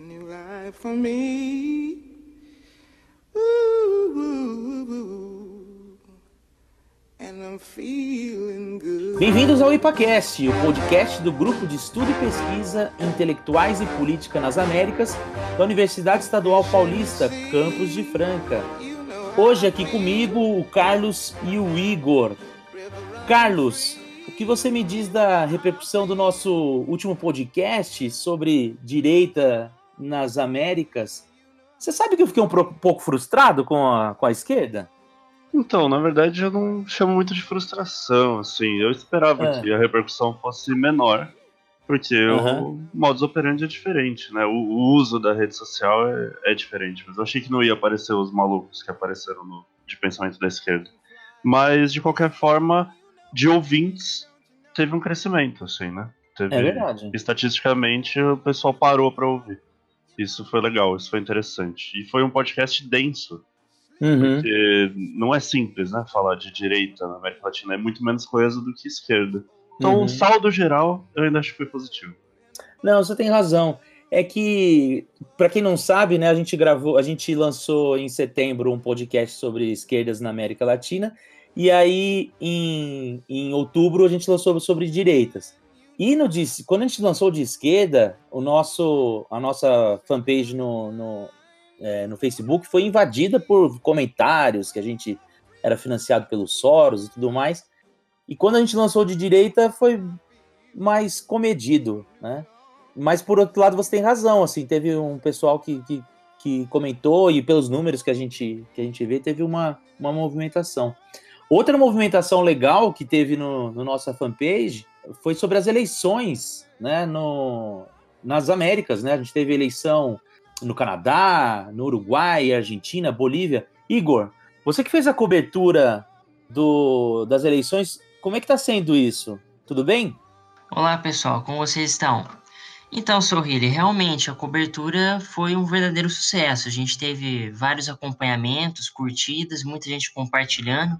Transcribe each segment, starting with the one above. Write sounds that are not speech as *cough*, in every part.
New life for me. Ooh, ooh, ooh. And I'm feeling good. Bem-vindos ao IPACast, o podcast do Grupo de Estudo e Pesquisa Intelectuais e Política nas Américas da Universidade Estadual Paulista, Campus de Franca. Hoje aqui comigo o Carlos e o Igor. Carlos, o que você me diz da repercussão do nosso último podcast sobre direita nas Américas? Você sabe que eu fiquei um pouco frustrado com a, com a esquerda? Então, na verdade, eu não chamo muito de frustração, assim. Eu esperava É. que a repercussão fosse menor, porque Aham. o modus operandi é diferente, né? O, o uso da rede social é, é diferente. Mas eu achei que não ia aparecer os malucos que apareceram no de pensamento da esquerda. Mas, de qualquer forma, de ouvintes, teve um crescimento, assim, né? Teve, É verdade. Estatisticamente, o pessoal parou pra ouvir. Isso foi legal, isso foi interessante. E foi um podcast denso. Uhum. Porque não é simples, né? Falar de direita na América Latina é muito menos coisa do que esquerda. Então, Uhum. o saldo geral, eu ainda acho que foi positivo. Não, você tem razão. É que, para quem não sabe, né, a gente gravou, a gente lançou em setembro um podcast sobre esquerdas na América Latina, e aí em, em outubro a gente lançou sobre direitas. E no, quando a gente lançou de esquerda, o nosso, a nossa fanpage no, no, é, no Facebook foi invadida por comentários que a gente era financiado pelo Soros e tudo mais. E quando a gente lançou de direita, foi mais comedido, né? Mas por outro lado, você tem razão, assim, teve um pessoal que, que, que comentou e pelos números que a gente, que a gente vê, teve uma, uma movimentação. Outra movimentação legal que teve no, no nossa fanpage foi sobre as eleições, né, no, nas Américas, né? A gente teve eleição no Canadá, no Uruguai, Argentina, Bolívia. Igor, você que fez a cobertura do, das eleições, como é que tá sendo isso? Tudo bem? Olá pessoal, como vocês estão? Então, Sorrilli, realmente a cobertura foi um verdadeiro sucesso. A gente teve vários acompanhamentos, curtidas, muita gente compartilhando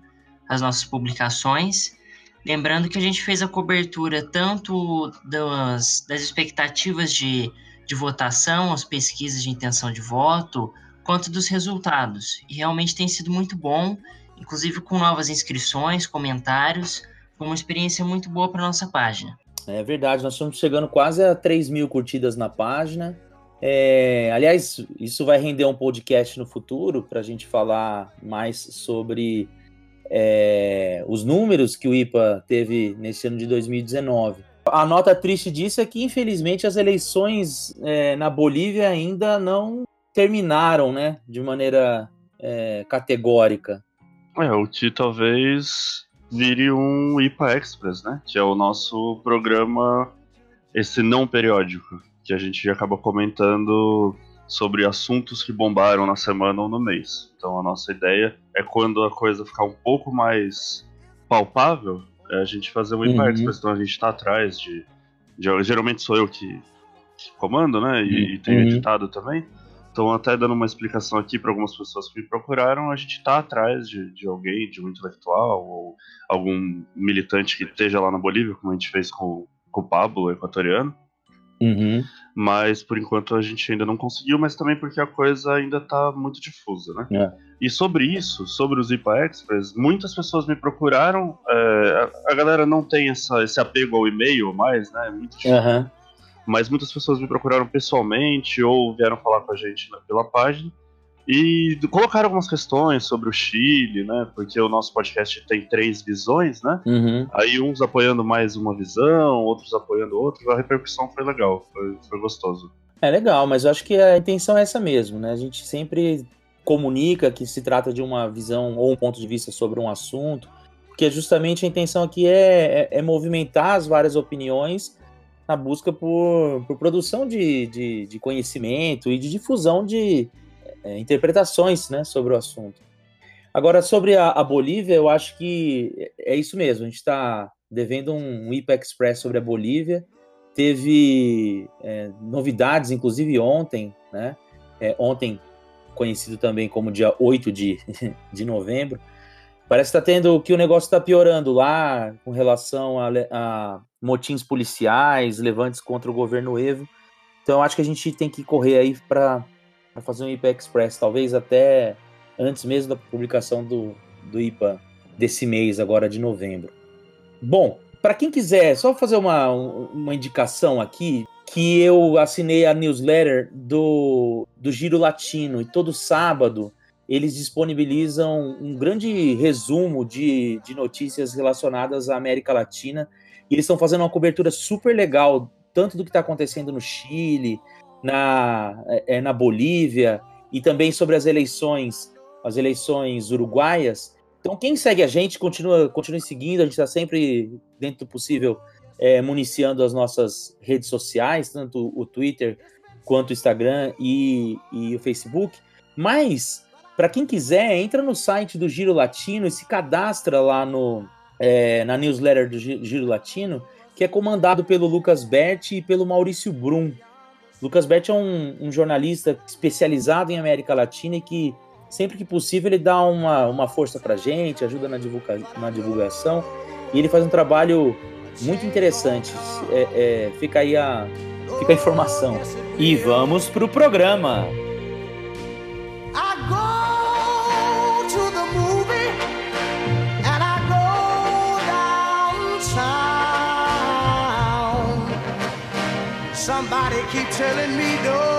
as nossas publicações. Lembrando que a gente fez a cobertura tanto das, das expectativas de, de votação, as pesquisas de intenção de voto, quanto dos resultados. E realmente tem sido muito bom, inclusive com novas inscrições, comentários. Foi uma experiência muito boa para nossa página. É verdade, nós estamos chegando quase a 3 mil curtidas na página. É, aliás, isso vai render um podcast no futuro para a gente falar mais sobre é, os números que o IPA teve nesse ano de 2019. A nota triste disso é que, infelizmente, as eleições é, na Bolívia ainda não terminaram né, de maneira é, categórica. É, o Ti talvez vire um IPA Express, né? Que é o nosso programa, esse não periódico, que a gente acaba comentando sobre assuntos que bombaram na semana ou no mês. Então a nossa ideia é quando a coisa ficar um pouco mais palpável, é a gente fazer um IPA Uhum. Então a gente tá atrás de, de- Geralmente sou eu que, que comando, né? E, e tenho Uhum. editado também. Então, até dando uma explicação aqui para algumas pessoas que me procuraram, a gente está atrás de, de alguém, de um intelectual ou algum militante que esteja lá na Bolívia, como a gente fez com, com o Pablo, equatoriano. Uhum. Mas por enquanto a gente ainda não conseguiu, mas também porque a coisa ainda está muito difusa, né? É. E sobre isso, sobre os IPA Express, muitas pessoas me procuraram. é, a, a galera não tem essa, esse apego ao e-mail mais, né? É muito difícil Aham. mas muitas pessoas me procuraram pessoalmente ou vieram falar com a gente pela página e colocaram algumas questões sobre o Chile, né? Porque o nosso podcast tem três visões, né? Uhum. Aí uns apoiando mais uma visão, outros apoiando outra. A repercussão foi legal, foi, foi gostoso. É legal, mas eu acho que a intenção é essa mesmo, né? A gente sempre comunica que se trata de uma visão ou um ponto de vista sobre um assunto, porque justamente a intenção aqui é, é- é movimentar as várias opiniões na busca por, por produção de, de, de, conhecimento e de difusão de é, interpretações né, sobre o assunto. Agora, sobre a, a, Bolívia, eu acho que é isso mesmo. A gente está devendo um, um IPA Express sobre a Bolívia. Teve é, novidades, inclusive ontem, né? É, ontem, conhecido também como dia 8 de, *laughs* de novembro. Parece que está tendo que o negócio está piorando lá com relação a, a motins policiais, levantes contra o governo Evo. Então acho que a gente tem que correr aí para fazer um IPA Express, talvez até antes mesmo da publicação do, do IPA desse mês, agora de novembro. Bom, para quem quiser, só fazer uma, uma indicação aqui, que eu assinei a newsletter do, do Giro Latino e todo sábado eles disponibilizam um grande resumo de, de notícias relacionadas à América Latina e eles estão fazendo uma cobertura super legal, tanto do que está acontecendo no Chile, na, é, na Bolívia, e também sobre as eleições, as eleições uruguaias. Então, quem segue a gente, continua, continue seguindo, a gente está sempre, dentro do possível, é, municiando as nossas redes sociais, tanto o Twitter quanto o Instagram e, e o Facebook. Mas, para quem quiser, entra no site do Giro Latino e se cadastra lá no, é, na newsletter do Giro Latino, que é comandado pelo Lucas Berti e pelo Maurício Brum. Lucas Berti é um, um, jornalista especializado em América Latina e que, sempre que possível, ele dá uma, uma força para gente, ajuda na, divulga, na divulgação, e ele faz um trabalho muito interessante. É, é, fica aí a, fica a informação. E vamos para o programa. Somebody keep telling me don't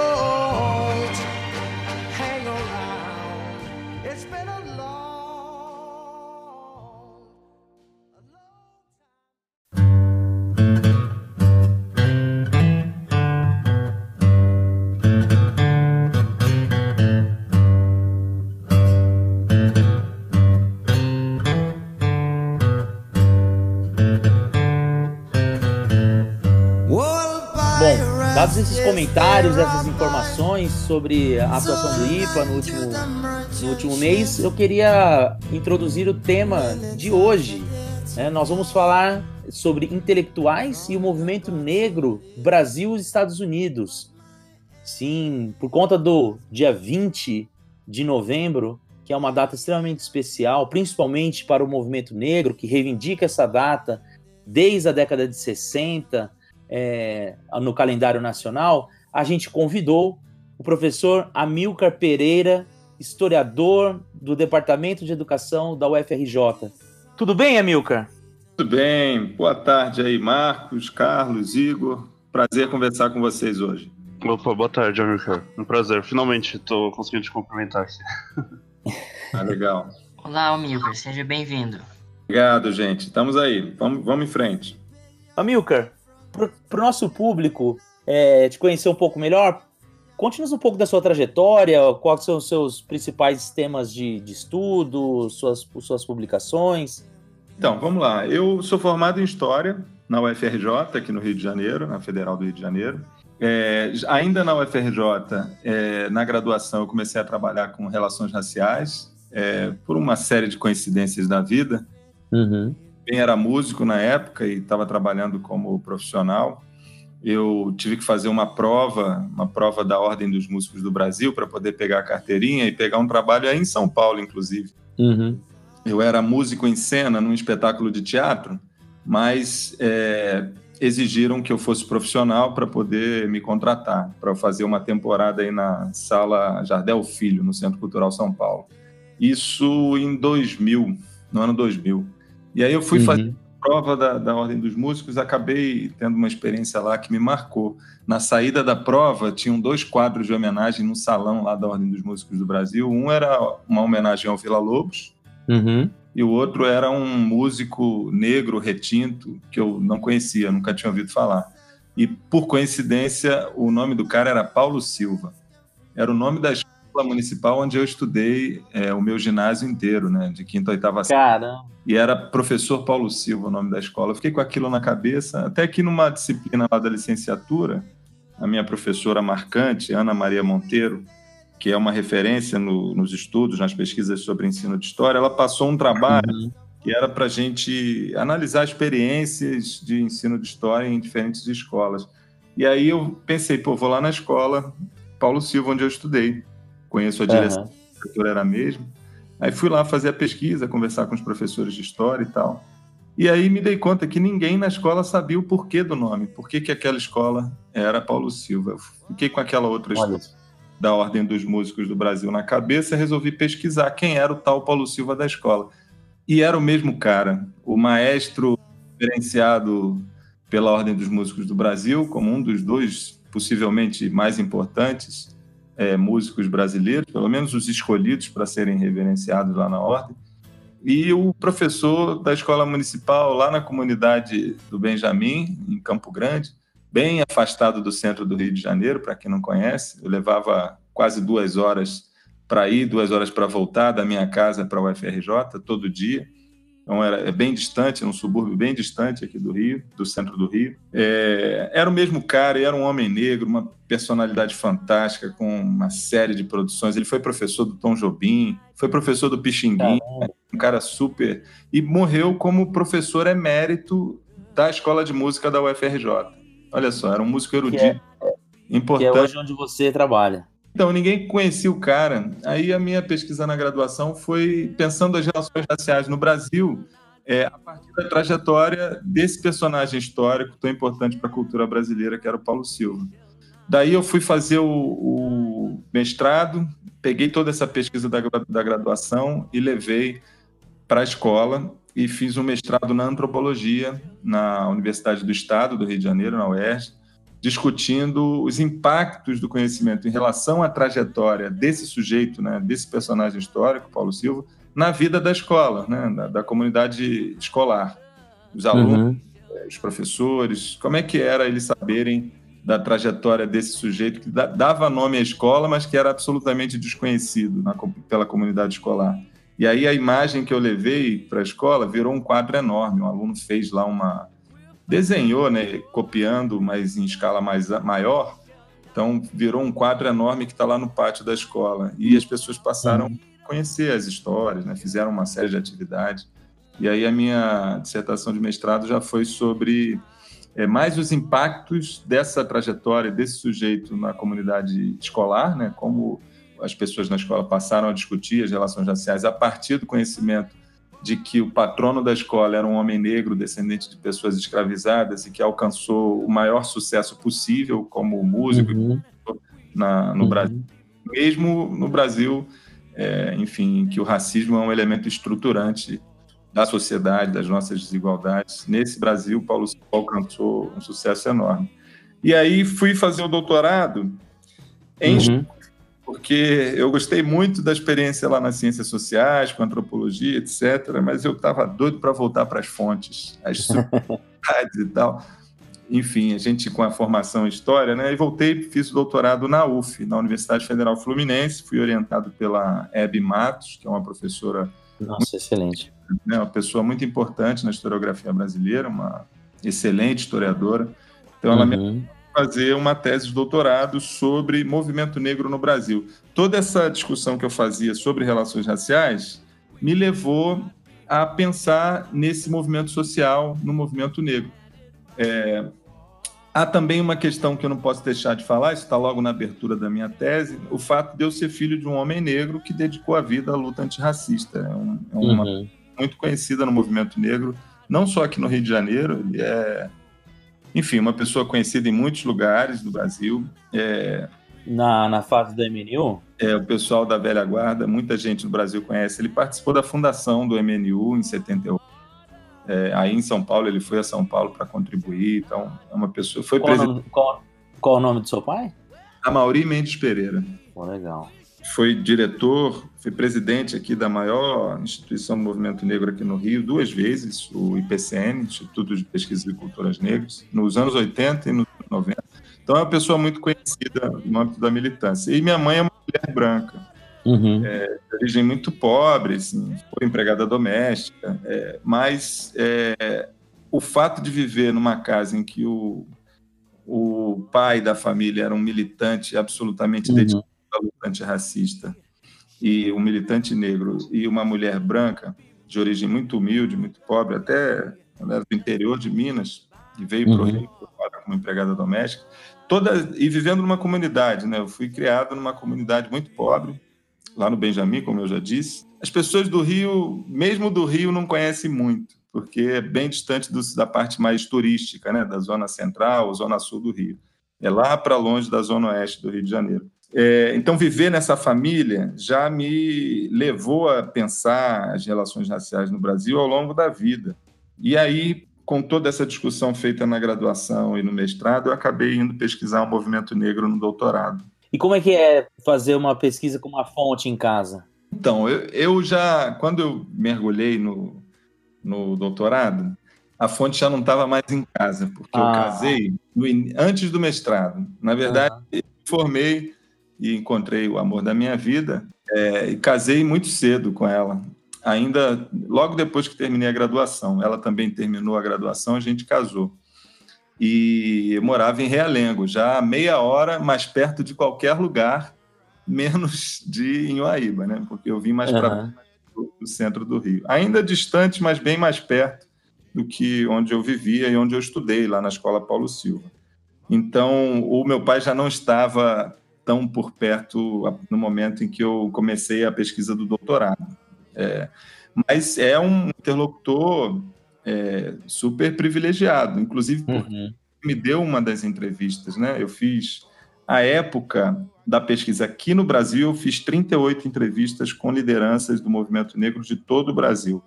dados esses comentários, essas informações sobre a atuação do IPA no último, no último mês, eu queria introduzir o tema de hoje. Né? Nós vamos falar sobre intelectuais e o movimento negro Brasil e Estados Unidos. Sim, por conta do dia 20 de novembro, que é uma data extremamente especial, principalmente para o movimento negro, que reivindica essa data desde a década de 60 é, no calendário nacional, a gente convidou o professor Amilcar Pereira, historiador do Departamento de Educação da UFRJ. Tudo bem, Amilcar? Tudo bem. Boa tarde aí, Marcos, Carlos, Igor. Prazer conversar com vocês hoje. Opa, boa tarde, Amilcar. Um prazer. Finalmente estou conseguindo te cumprimentar aqui. Ah, legal. Olá, Amilcar. Seja bem-vindo. Obrigado, gente. Estamos aí. Vamos, vamos em frente. Amilcar, para o nosso público é, te conhecer um pouco melhor, conte-nos um pouco da sua trajetória, quais são os seus principais temas de, de estudo, suas, suas publicações. Então, vamos lá. Eu sou formado em História na UFRJ, aqui no Rio de Janeiro, na Federal do Rio de Janeiro. É, ainda na UFRJ, é, na graduação, eu comecei a trabalhar com relações raciais, é, por uma série de coincidências da vida. Uhum também era músico na época e estava trabalhando como profissional. Eu tive que fazer uma prova, uma prova da Ordem dos Músicos do Brasil para poder pegar a carteirinha e pegar um trabalho aí em São Paulo, inclusive. Uhum. Eu era músico em cena num espetáculo de teatro, mas é, exigiram que eu fosse profissional para poder me contratar, para fazer uma temporada aí na Sala Jardel Filho, no Centro Cultural São Paulo. Isso em 2000, no ano 2000. E aí eu fui uhum. fazer prova da, da Ordem dos Músicos, acabei tendo uma experiência lá que me marcou. Na saída da prova, tinham dois quadros de homenagem no salão lá da Ordem dos Músicos do Brasil. Um era uma homenagem ao Vila Lobos, uhum. e o outro era um músico negro retinto que eu não conhecia, nunca tinha ouvido falar. E por coincidência, o nome do cara era Paulo Silva. Era o nome da escola municipal onde eu estudei é, o meu ginásio inteiro, né? De quinta a oitava série. E era professor Paulo Silva o nome da escola. Eu fiquei com aquilo na cabeça, até que numa disciplina lá da licenciatura, a minha professora marcante, Ana Maria Monteiro, que é uma referência no, nos estudos, nas pesquisas sobre ensino de história, ela passou um trabalho uhum. que era para a gente analisar experiências de ensino de história em diferentes escolas. E aí eu pensei, pô, vou lá na escola Paulo Silva, onde eu estudei. Conheço a direção, uhum. a professora era a mesma. Aí fui lá fazer a pesquisa, conversar com os professores de história e tal. E aí me dei conta que ninguém na escola sabia o porquê do nome, por que, que aquela escola era Paulo Silva. Eu fiquei com aquela outra história da Ordem dos Músicos do Brasil na cabeça e resolvi pesquisar quem era o tal Paulo Silva da escola. E era o mesmo cara, o maestro diferenciado pela Ordem dos Músicos do Brasil, como um dos dois possivelmente mais importantes é, músicos brasileiros, pelo menos os escolhidos para serem reverenciados lá na Ordem e o professor da escola municipal lá na comunidade do Benjamin, em Campo Grande, bem afastado do centro do Rio de Janeiro, para quem não conhece. Eu levava quase duas horas para ir, duas horas para voltar da minha casa para o UFRJ todo dia. Então era é bem distante, um subúrbio bem distante aqui do Rio, do centro do Rio. É, era o mesmo cara, era um homem negro, uma personalidade fantástica, com uma série de produções. Ele foi professor do Tom Jobim, foi professor do Pixinguinha, um cara super. E morreu como professor emérito da Escola de Música da UFRJ. Olha só, era um músico erudito. Que é, importante. Que é hoje onde você trabalha. Então, ninguém conhecia o cara. Aí a minha pesquisa na graduação foi pensando as relações raciais no Brasil é, a partir da trajetória desse personagem histórico tão importante para a cultura brasileira, que era o Paulo Silva. Daí eu fui fazer o, o mestrado, peguei toda essa pesquisa da, da graduação e levei para a escola e fiz um mestrado na antropologia na Universidade do Estado do Rio de Janeiro, na UERJ, discutindo os impactos do conhecimento em relação à trajetória desse sujeito, né, desse personagem histórico, Paulo Silva, na vida da escola, né, da, da comunidade escolar, os alunos, uhum. Os professores, como é que era eles saberem da trajetória desse sujeito que dava nome à escola, mas que era absolutamente desconhecido na, pela comunidade escolar. E aí a imagem que eu levei para a escola virou um quadro enorme. Um aluno fez lá uma, desenhou, né, copiando, mas em escala mais maior. Então, virou um quadro enorme que está lá no pátio da escola. E as pessoas passaram uhum. a conhecer as histórias, né, fizeram uma série de atividades. E aí a minha dissertação de mestrado já foi sobre é, mais os impactos dessa trajetória, desse sujeito na comunidade escolar, né, como as pessoas na escola passaram a discutir as relações raciais a partir do conhecimento de que o patrono da escola era um homem negro, descendente de pessoas escravizadas e que alcançou o maior sucesso possível como músico uhum. na, no uhum. Brasil. Mesmo no Brasil, é, enfim, que o racismo é um elemento estruturante da sociedade, das nossas desigualdades. Nesse Brasil, Paulo alcançou um sucesso enorme. E aí fui fazer o doutorado em uhum porque eu gostei muito da experiência lá nas ciências sociais, com antropologia, etc., mas eu estava doido para voltar para as fontes, as *laughs* subunidades e tal. Enfim, a gente com a formação em História, né? E voltei, fiz o doutorado na UF, na Universidade Federal Fluminense, fui orientado pela Hebe Matos, que é uma professora... Nossa, muito, excelente. Né, uma pessoa muito importante na historiografia brasileira, uma excelente historiadora. Então, ela uhum. me fazer uma tese de doutorado sobre movimento negro no Brasil. Toda essa discussão que eu fazia sobre relações raciais me levou a pensar nesse movimento social, no movimento negro. É, há também uma questão que eu não posso deixar de falar, isso está logo na abertura da minha tese, o fato de eu ser filho de um homem negro que dedicou a vida à luta antirracista. É, um, é uma uhum. muito conhecida no movimento negro, não só aqui no Rio de Janeiro, ele é enfim, uma pessoa conhecida em muitos lugares do Brasil. É, na, na fase do MNU? É, o pessoal da velha guarda, muita gente no Brasil conhece. Ele participou da fundação do MNU em 78. É, aí em São Paulo, ele foi a São Paulo para contribuir. Então, é uma pessoa. Foi qual, presidente... nome, qual, qual o nome do seu pai? Amauri Mendes Pereira. Pô, legal foi diretor, foi presidente aqui da maior instituição do movimento negro aqui no Rio, duas vezes, o IPCN, Instituto de Pesquisa de Culturas Negras, nos anos 80 e nos 90. Então é uma pessoa muito conhecida no âmbito da militância. E minha mãe é uma mulher branca. Uhum. É, de origem muito pobre, assim, foi empregada doméstica, é, mas é, o fato de viver numa casa em que o, o pai da família era um militante absolutamente Uhum. dedicado à luta antirracista, e um militante negro e uma mulher branca, de origem muito humilde, muito pobre, até do interior de Minas, e veio para o Uhum. Rio como empregada doméstica, toda, e vivendo numa comunidade, né? Eu fui criado numa comunidade muito pobre, lá no Benjamin, como eu já disse. As pessoas do Rio, mesmo do Rio, não conhecem muito, porque é bem distante do, da parte mais turística, né? Da zona central, zona sul do Rio. É lá para longe da zona oeste do Rio de Janeiro. É, então, viver nessa família já me levou a pensar as relações raciais no Brasil ao longo da vida. E aí, com toda essa discussão feita na graduação e no mestrado, eu acabei indo pesquisar o movimento negro no doutorado. E como é que é fazer uma pesquisa com uma fonte em casa? Então, eu, eu já, quando eu mergulhei no, no doutorado, a fonte já não estava mais em casa, porque eu Ah. casei no antes do mestrado. Na verdade, eu formei e encontrei o amor da minha vida é, e casei muito cedo com ela. Ainda logo depois que terminei a graduação, ela também terminou a graduação, a gente casou. E morava em Realengo, já a meia hora mais perto de qualquer lugar, *laughs* menos de Inhoaíba, né? Porque eu vim mais para Aham. do centro do Rio. Ainda distante, mas bem mais perto do que onde eu vivia e onde eu estudei, lá na Escola Paulo Silva. Então, o meu pai já não estava tão por perto no momento em que eu comecei a pesquisa do doutorado. É, mas é um interlocutor é, super privilegiado, inclusive porque Uhum. me deu uma das entrevistas, né? Eu fiz a época da pesquisa aqui no Brasil, eu fiz 38 entrevistas com lideranças do movimento negro de todo o Brasil.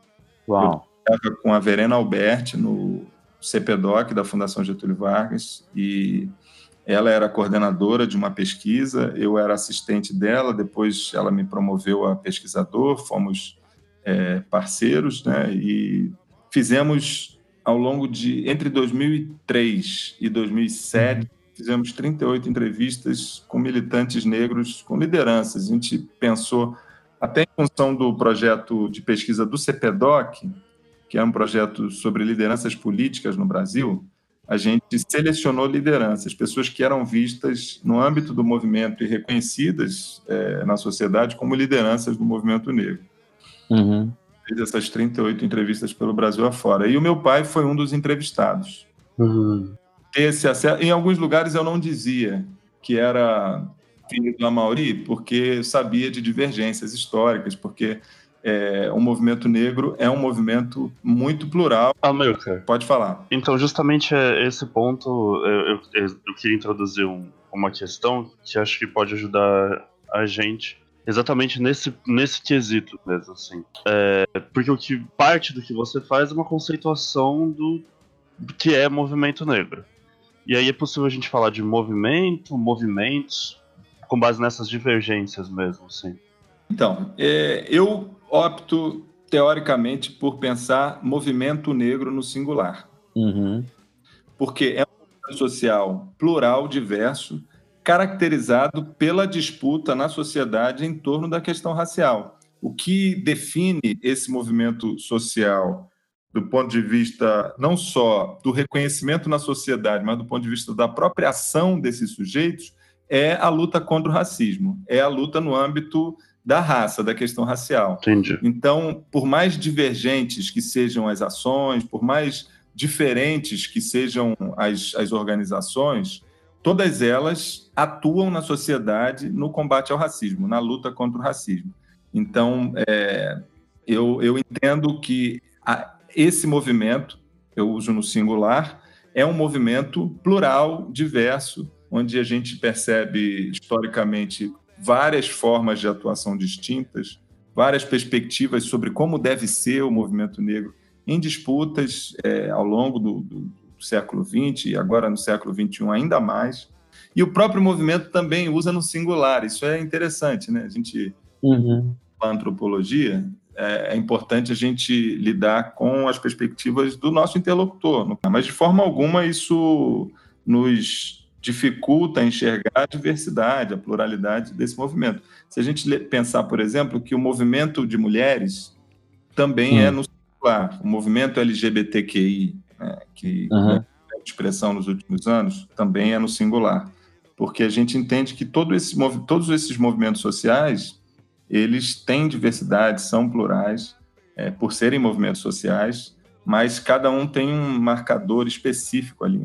Uau. Estava com a Verena Alberti no CPDOC da Fundação Getúlio Vargas e ela era coordenadora de uma pesquisa, eu era assistente dela, depois ela me promoveu a pesquisador, fomos é, parceiros, né? E fizemos ao longo de entre 2003 e 2007 fizemos 38 entrevistas com militantes negros, com lideranças. A gente pensou até em função do projeto de pesquisa do CPDOC, que é um projeto sobre lideranças políticas no Brasil, a gente selecionou lideranças, pessoas que eram vistas no âmbito do movimento e reconhecidas eh, na sociedade como lideranças do movimento negro Uhum. fez essas 38 entrevistas pelo Brasil afora. E o meu pai foi um dos entrevistados. Uhum. Esse acesso, em alguns lugares eu não dizia que era filho do Amauri, porque sabia de divergências históricas, porque é, o movimento negro é um movimento muito plural. Amilcar, Pode falar. então justamente é esse ponto eu, eu, eu queria introduzir um- uma questão que acho que pode ajudar a gente exatamente nesse, nesse quesito mesmo, assim. É, porque o que parte do que você faz é uma conceituação do, do que é movimento negro. E aí é possível a gente falar de movimento, movimentos, com base nessas divergências mesmo, assim. Então, é, eu opto teoricamente por pensar movimento negro no singular. Uhum. porque é um movimento social plural, diverso, caracterizado pela disputa na sociedade em torno da questão racial. O que define esse movimento social do ponto de vista não só do reconhecimento na sociedade, mas do ponto de vista da própria ação desses sujeitos, é a luta contra o racismo, é a luta no âmbito da raça, da questão racial. Entendi. Então, por mais divergentes que sejam as ações, por mais diferentes que sejam as, as organizações, todas elas atuam na sociedade no combate ao racismo, na luta contra o racismo. Então, é, eu, eu entendo que a, esse movimento, eu uso no singular, é um movimento plural, diverso, onde a gente percebe historicamente várias formas de atuação distintas, várias perspectivas sobre como deve ser o movimento negro em disputas é, ao longo do, do, século XX e agora no século XXI ainda mais. E o próprio movimento também usa no singular. Isso é interessante, né? A gente, Uhum. a antropologia, é, é importante a gente lidar com as perspectivas do nosso interlocutor. Mas de forma alguma isso nos dificulta enxergar a diversidade, a pluralidade desse movimento. Se a gente pensar, por exemplo, que o movimento de mulheres também é hum. é no singular, o movimento LGBTQI, né, que uhum. é expressão nos últimos anos, também é no singular, porque a gente entende que todo esse, todos esses movimentos sociais eles têm diversidade, são plurais, é, por serem movimentos sociais, mas cada um tem um marcador específico ali.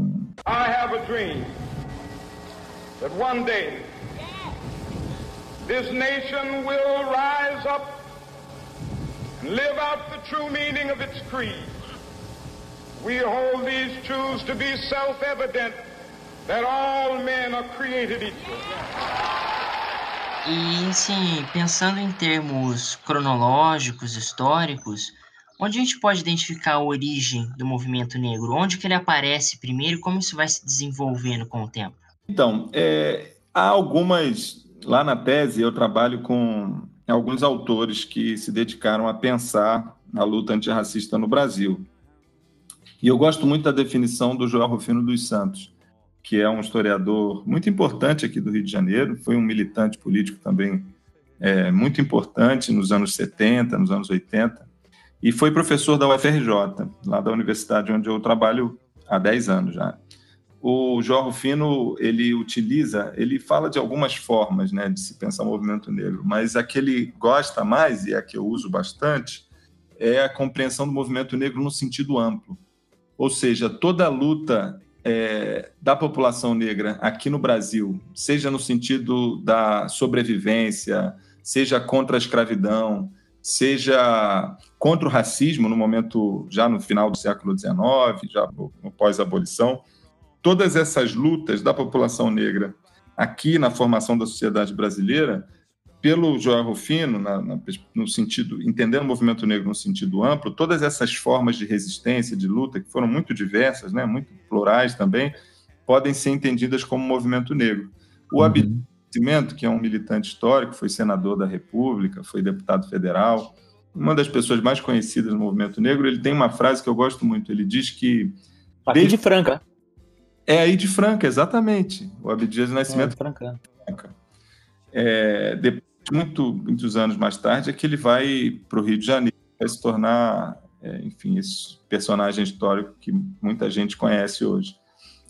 I have a dream that one day this nation will rise up and live out the true meaning of its creed. We hold these truths to be self-evident that all men are created equal. E assim, pensando em termos cronológicos, históricos, onde a gente pode identificar a origem do movimento negro? Onde que ele aparece primeiro e como isso vai se desenvolvendo com o tempo? Então, é, há algumas. Lá na tese, eu trabalho com alguns autores que se dedicaram a pensar a luta antirracista no Brasil. E eu gosto muito da definição do João Rufino dos Santos, que é um historiador muito importante aqui do Rio de Janeiro, foi um militante político também é, muito importante nos anos 70, nos anos 80, e foi professor da UFRJ, lá da universidade onde eu trabalho há 10 anos já. O João Rufino, ele utiliza, ele fala de algumas formas né, de se pensar o movimento negro, mas a que ele gosta mais, e a que eu uso bastante, é a compreensão do movimento negro no sentido amplo. Ou seja, toda a luta é, da população negra aqui no Brasil, seja no sentido da sobrevivência, seja contra a escravidão, seja contra o racismo no momento já no final do século XIX, já no pós-abolição, todas essas lutas da população negra aqui na formação da sociedade brasileira pelo Joel Rufino, na, na, no sentido, entendendo o movimento negro no sentido amplo, todas essas formas de resistência, de luta, que foram muito diversas, né, muito plurais também, podem ser entendidas como movimento negro. O uhum. Nascimento, que é um militante histórico, foi senador da República, foi deputado federal, uma das pessoas mais conhecidas no movimento negro, ele tem uma frase que eu gosto muito, ele diz que... Aqui desde... de Franca. É aí de Franca, exatamente. O Abdias de Nascimento. É, Franca. É, depois muito, muitos anos mais tarde, é que ele vai para o Rio de Janeiro, vai se tornar, é, enfim, esse personagem histórico que muita gente conhece hoje.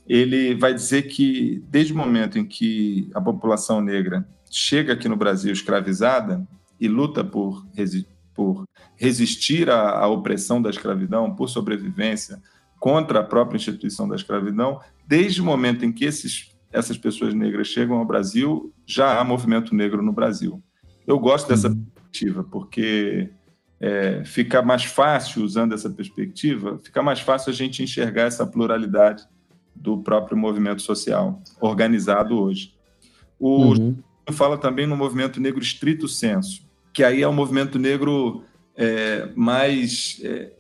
Ele vai dizer que, desde o momento em que a população negra chega aqui no Brasil escravizada e luta por, resi por resistir à, à opressão da escravidão, por sobrevivência, contra a própria instituição da escravidão, desde o momento em que esses essas pessoas negras chegam ao Brasil, já há movimento negro no Brasil. Eu gosto dessa uhum. perspectiva, porque é, fica mais fácil, usando essa perspectiva, fica mais fácil a gente enxergar essa pluralidade do próprio movimento social organizado hoje. O uhum. fala também no movimento negro estrito senso, que aí é o um movimento negro é, mais. É,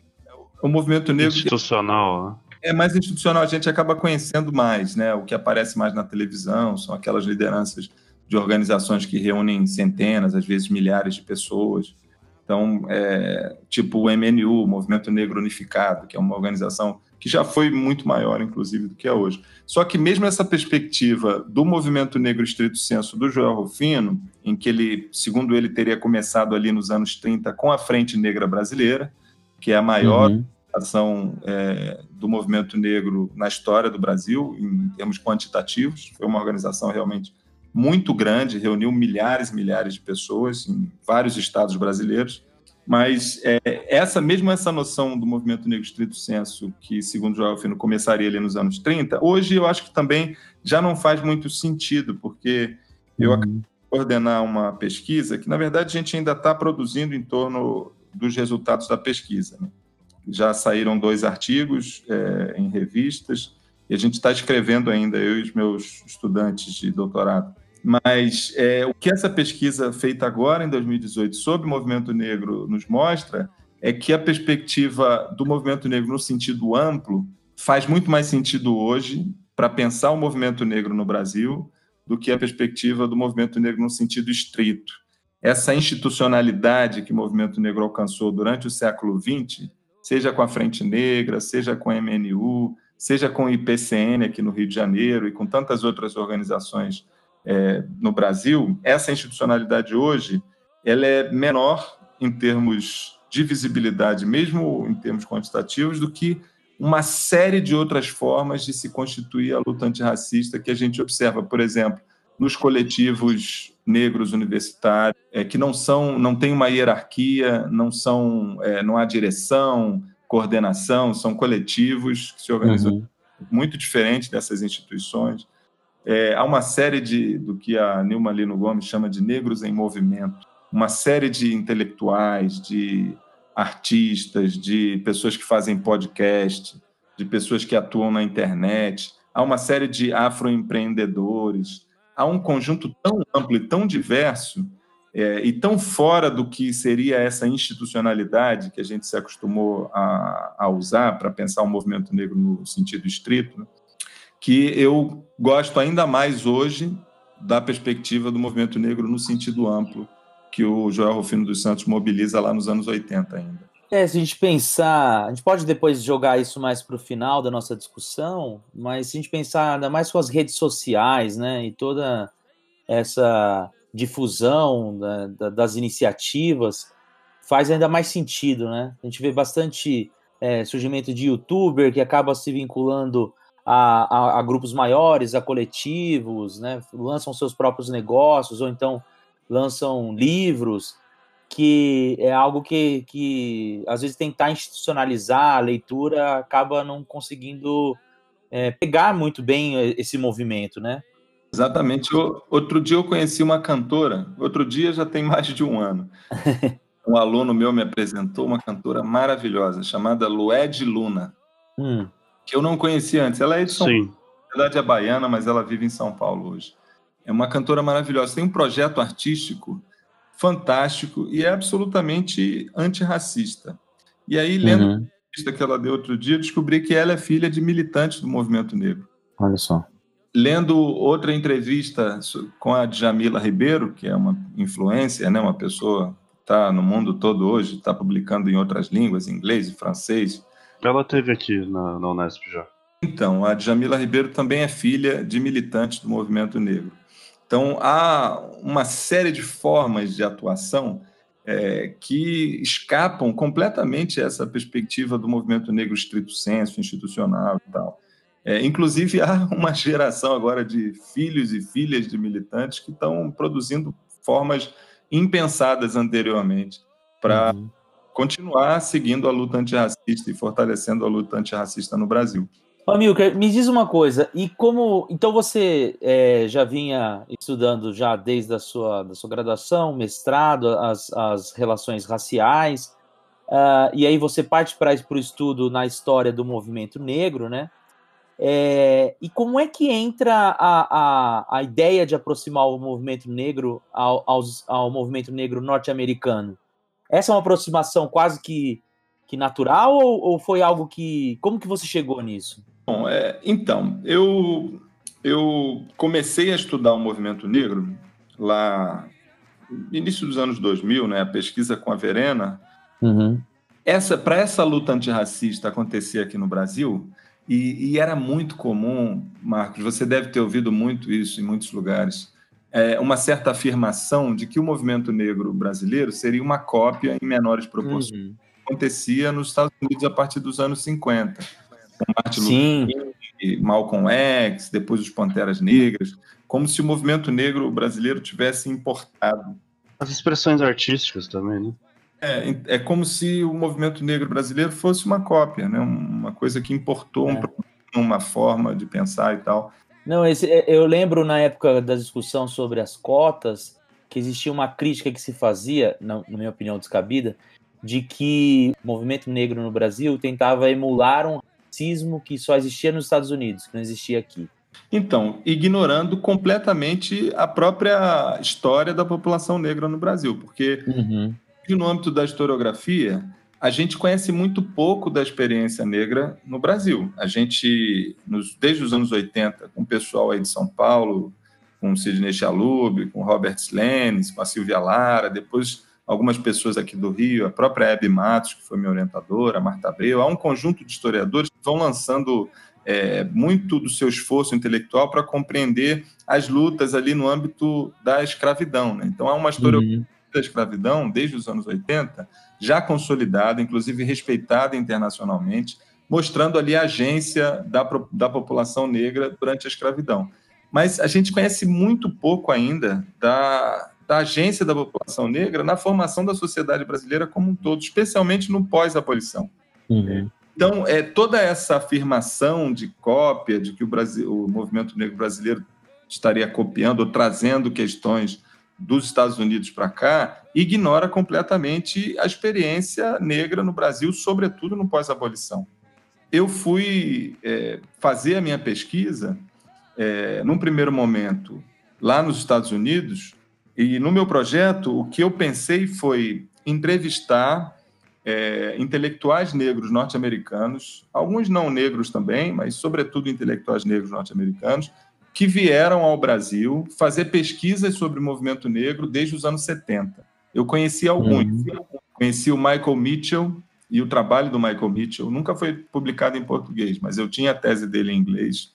o movimento negro. Institucional, né? é mais institucional, a gente acaba conhecendo mais, né? O que aparece mais na televisão são aquelas lideranças de organizações que reúnem centenas, às vezes milhares de pessoas. Então, é, tipo o MNU, Movimento Negro Unificado, que é uma organização que já foi muito maior, inclusive, do que é hoje. Só que mesmo essa perspectiva do movimento negro estrito senso do Joel Rufino, em que ele, segundo ele, teria começado ali nos anos 30 com a Frente Negra Brasileira, que é a maior uhum ação é, do movimento negro na história do Brasil, em termos quantitativos. Foi uma organização realmente muito grande, reuniu milhares e milhares de pessoas em vários estados brasileiros. Mas é, essa mesmo essa noção do movimento negro estrito senso, que segundo Joel Fino começaria ali nos anos 30, hoje eu acho que também já não faz muito sentido, porque eu acabei de coordenar uma pesquisa que, na verdade, a gente ainda está produzindo em torno dos resultados da pesquisa. Né? já saíram dois artigos é, em revistas, e a gente está escrevendo ainda, eu e os meus estudantes de doutorado. Mas é, o que essa pesquisa feita agora, em 2018, sobre o movimento negro nos mostra é que a perspectiva do movimento negro no sentido amplo faz muito mais sentido hoje para pensar o movimento negro no Brasil do que a perspectiva do movimento negro no sentido estrito. Essa institucionalidade que o movimento negro alcançou durante o século XX seja com a Frente Negra, seja com a MNU, seja com o IPCN aqui no Rio de Janeiro e com tantas outras organizações é, no Brasil, essa institucionalidade hoje ela é menor em termos de visibilidade, mesmo em termos quantitativos, do que uma série de outras formas de se constituir a luta antirracista que a gente observa, por exemplo, nos coletivos negros universitários, é, que não são, não tem uma hierarquia, não são, é, não há direção, coordenação, são coletivos que se organizam uhum. muito diferente dessas instituições. É, há uma série de do que a Nilma Lino Gomes chama de negros em movimento, uma série de intelectuais, de artistas, de pessoas que fazem podcast, de pessoas que atuam na internet, há uma série de afroempreendedores, há um conjunto tão amplo e tão diverso é, e tão fora do que seria essa institucionalidade que a gente se acostumou a, a usar para pensar o movimento negro no sentido estrito, né, que eu gosto ainda mais hoje da perspectiva do movimento negro no sentido amplo que o Joel Rufino dos Santos mobiliza lá nos anos 80 ainda. É, se a gente pensar, a gente pode depois jogar isso mais para o final da nossa discussão, mas se a gente pensar ainda mais com as redes sociais, né, e toda essa difusão da, da, das iniciativas, faz ainda mais sentido, né? A gente vê bastante é, surgimento de youtuber que acaba se vinculando a, a, a, grupos maiores, a coletivos, né? Lançam seus próprios negócios, ou então lançam livros, que é algo que, que às vezes tentar institucionalizar a leitura acaba não conseguindo é, pegar muito bem esse movimento, né? Exatamente. Outro dia eu conheci uma cantora, outro dia já tem mais de um ano. *laughs* um aluno meu me apresentou uma cantora maravilhosa chamada Lued Luna, hum. que eu não conhecia antes. Ela é de São Sim. Paulo, na verdade é baiana, mas ela vive em São Paulo hoje. É uma cantora maravilhosa. Tem um projeto artístico fantástico e é absolutamente antirracista. E aí, lendo uhum. a entrevista que ela deu outro dia, descobri que ela é filha de militantes do movimento negro. Olha só. Lendo outra entrevista com a Jamila Ribeiro, que é uma influência, né, uma pessoa que está no mundo todo hoje, está publicando em outras línguas, inglês e francês. Ela teve aqui na, na Unesp já. Então, a Jamila Ribeiro também é filha de militantes do movimento negro. Então, há uma série de formas de atuação é, que escapam completamente essa perspectiva do movimento negro estrito senso, institucional e tal. É, inclusive, há uma geração agora de filhos e filhas de militantes que estão produzindo formas impensadas anteriormente para uhum. continuar seguindo a luta antirracista e fortalecendo a luta antirracista no Brasil. Amilcar, me diz uma coisa, e como. Então você é, já vinha estudando já desde a sua, da sua graduação, mestrado, as, as relações raciais, uh, e aí você parte para o estudo na história do movimento negro, né? É, e como é que entra a, a, a ideia de aproximar o movimento negro ao, ao movimento negro norte-americano? Essa é uma aproximação quase que, que natural ou, ou foi algo que. Como que você chegou nisso? Bom, é, então, eu, eu comecei a estudar o movimento negro lá no início dos anos 2000, né, a pesquisa com a Verena. Uhum. Essa, Para essa luta antirracista acontecer aqui no Brasil, e, e, era muito comum, Marcos, você deve ter ouvido muito isso em muitos lugares, é, uma certa afirmação de que o movimento negro brasileiro seria uma cópia em menores proporções. Uhum. Acontecia nos Estados Unidos a partir dos anos 50 com Martin Sim. Luther King, Malcolm X, depois os Panteras Negras, como se o movimento negro brasileiro tivesse importado. As expressões artísticas também, né? É, é como se o movimento negro brasileiro fosse uma cópia, né? uma coisa que importou é. um, uma forma de pensar e tal. Não, esse, é, eu lembro na época da discussão sobre as cotas que existia uma crítica que se fazia, na, na minha opinião descabida, de que o movimento negro no Brasil tentava emular um racismo que só existia nos Estados Unidos, que não existia aqui. Então, ignorando completamente a própria história da população negra no Brasil, porque uhum. no âmbito da historiografia, a gente conhece muito pouco da experiência negra no Brasil. A gente, nos, desde os anos 80, com o pessoal aí de São Paulo, com Sidney Chalub, com Robert Slenes, com a Silvia Lara, depois algumas pessoas aqui do Rio, a própria Hebe Matos, que foi minha orientadora, a Marta Abreu, há um conjunto de historiadores que vão lançando é, muito do seu esforço intelectual para compreender as lutas ali no âmbito da escravidão. Né? Então, há uma história uhum. da escravidão, desde os anos 80, já consolidada, inclusive respeitada internacionalmente, mostrando ali a agência da, da população negra durante a escravidão. Mas a gente conhece muito pouco ainda da, da agência da população negra na formação da sociedade brasileira como um todo, especialmente no pós-abolição. Uhum. Então, é, toda essa afirmação de cópia, de que o, Brasil, o movimento negro brasileiro estaria copiando ou trazendo questões dos Estados Unidos para cá, ignora completamente a experiência negra no Brasil, sobretudo no pós-abolição. Eu fui é, fazer a minha pesquisa, é, num primeiro momento, lá nos Estados Unidos, e no meu projeto, o que eu pensei foi entrevistar é, intelectuais negros norte-americanos, alguns não negros também, mas sobretudo intelectuais negros norte-americanos, que vieram ao Brasil fazer pesquisas sobre o movimento negro desde os anos 70. Eu conheci alguns. Uhum. Conheci o Michael Mitchell e o trabalho do Michael Mitchell nunca foi publicado em português, mas eu tinha a tese dele em inglês.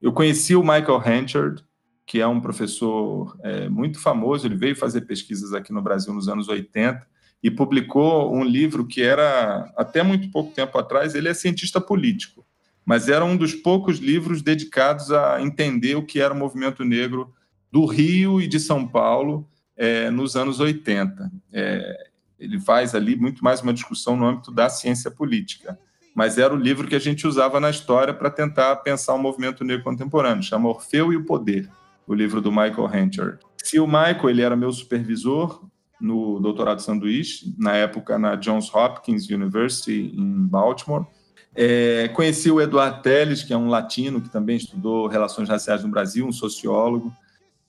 Eu conheci o Michael Hanchard, que é um professor é, muito famoso, ele veio fazer pesquisas aqui no Brasil nos anos 80 e publicou um livro que era, até muito pouco tempo atrás, ele é cientista político, mas era um dos poucos livros dedicados a entender o que era o movimento negro do Rio e de São Paulo é, nos anos 80. É, ele faz ali muito mais uma discussão no âmbito da ciência política, mas era o livro que a gente usava na história para tentar pensar o movimento negro contemporâneo, chama Orfeu e o Poder, o livro do Michael Hancher. Se o Michael ele era meu supervisor, no doutorado sanduíche, na época na Johns Hopkins University em Baltimore. É, conheci o Eduardo Teles, que é um latino que também estudou relações raciais no Brasil, um sociólogo.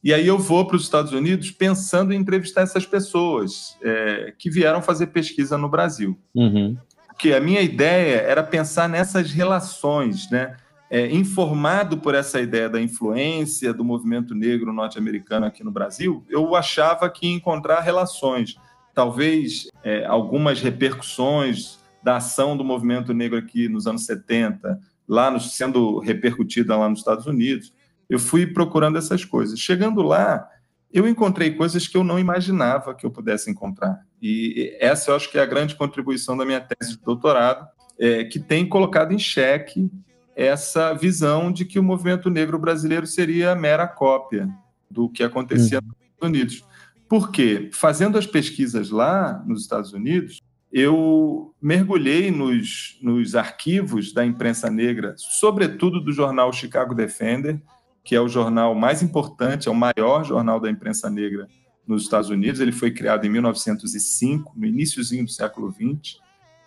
E aí eu vou para os Estados Unidos pensando em entrevistar essas pessoas é, que vieram fazer pesquisa no Brasil. Uhum. Porque a minha ideia era pensar nessas relações, né? É, informado por essa ideia da influência do movimento negro norte-americano aqui no Brasil, eu achava que ia encontrar relações, talvez é, algumas repercussões da ação do movimento negro aqui nos anos 70, lá no, sendo repercutida lá nos Estados Unidos. Eu fui procurando essas coisas. Chegando lá, eu encontrei coisas que eu não imaginava que eu pudesse encontrar. E essa eu acho que é a grande contribuição da minha tese de doutorado, é, que tem colocado em xeque essa visão de que o movimento negro brasileiro seria mera cópia do que acontecia uhum. nos Estados Unidos. Por quê? Fazendo as pesquisas lá nos Estados Unidos, eu mergulhei nos, nos arquivos da imprensa negra, sobretudo do jornal Chicago Defender, que é o jornal mais importante, é o maior jornal da imprensa negra nos Estados Unidos. Ele foi criado em 1905, no iníciozinho do século XX.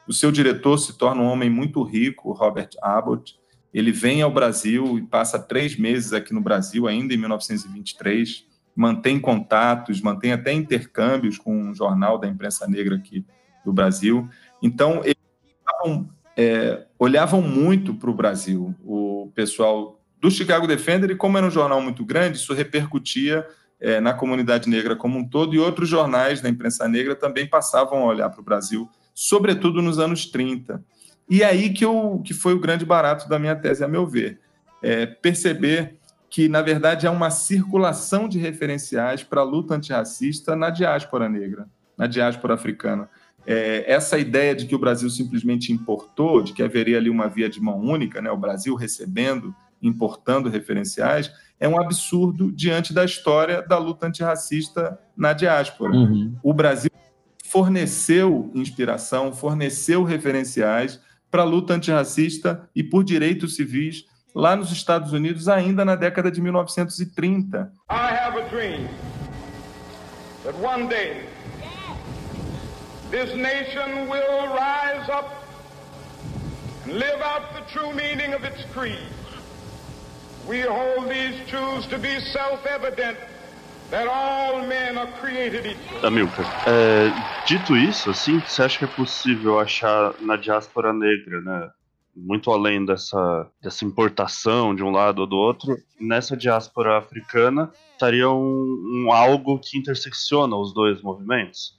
O seu diretor se torna um homem muito rico, Robert Abbott, ele vem ao Brasil e passa três meses aqui no Brasil, ainda em 1923, mantém contatos, mantém até intercâmbios com um jornal da imprensa negra aqui do Brasil. Então, eles olhavam, é, olhavam muito para o Brasil, o pessoal do Chicago Defender, e como era um jornal muito grande, isso repercutia é, na comunidade negra como um todo, e outros jornais da imprensa negra também passavam a olhar para o Brasil, sobretudo nos anos 30. E aí que, eu, que foi o grande barato da minha tese, a meu ver. É perceber que, na verdade, é uma circulação de referenciais para a luta antirracista na diáspora negra, na diáspora africana. É, essa ideia de que o Brasil simplesmente importou, de que haveria ali uma via de mão única, né, o Brasil recebendo, importando referenciais, é um absurdo diante da história da luta antirracista na diáspora. Uhum. O Brasil forneceu inspiração, forneceu referenciais para a luta antirracista e por direitos civis lá nos Estados Unidos ainda na década de 1930. I have a dream that one day this nation will rise up and live out the true meaning of its creed. We hold these truths to be self-evident Amilcar, é, dito isso, assim, você acha que é possível achar na diáspora negra, né? Muito além dessa, dessa importação de um lado ou do outro, nessa diáspora africana estaria um, um algo que intersecciona os dois movimentos?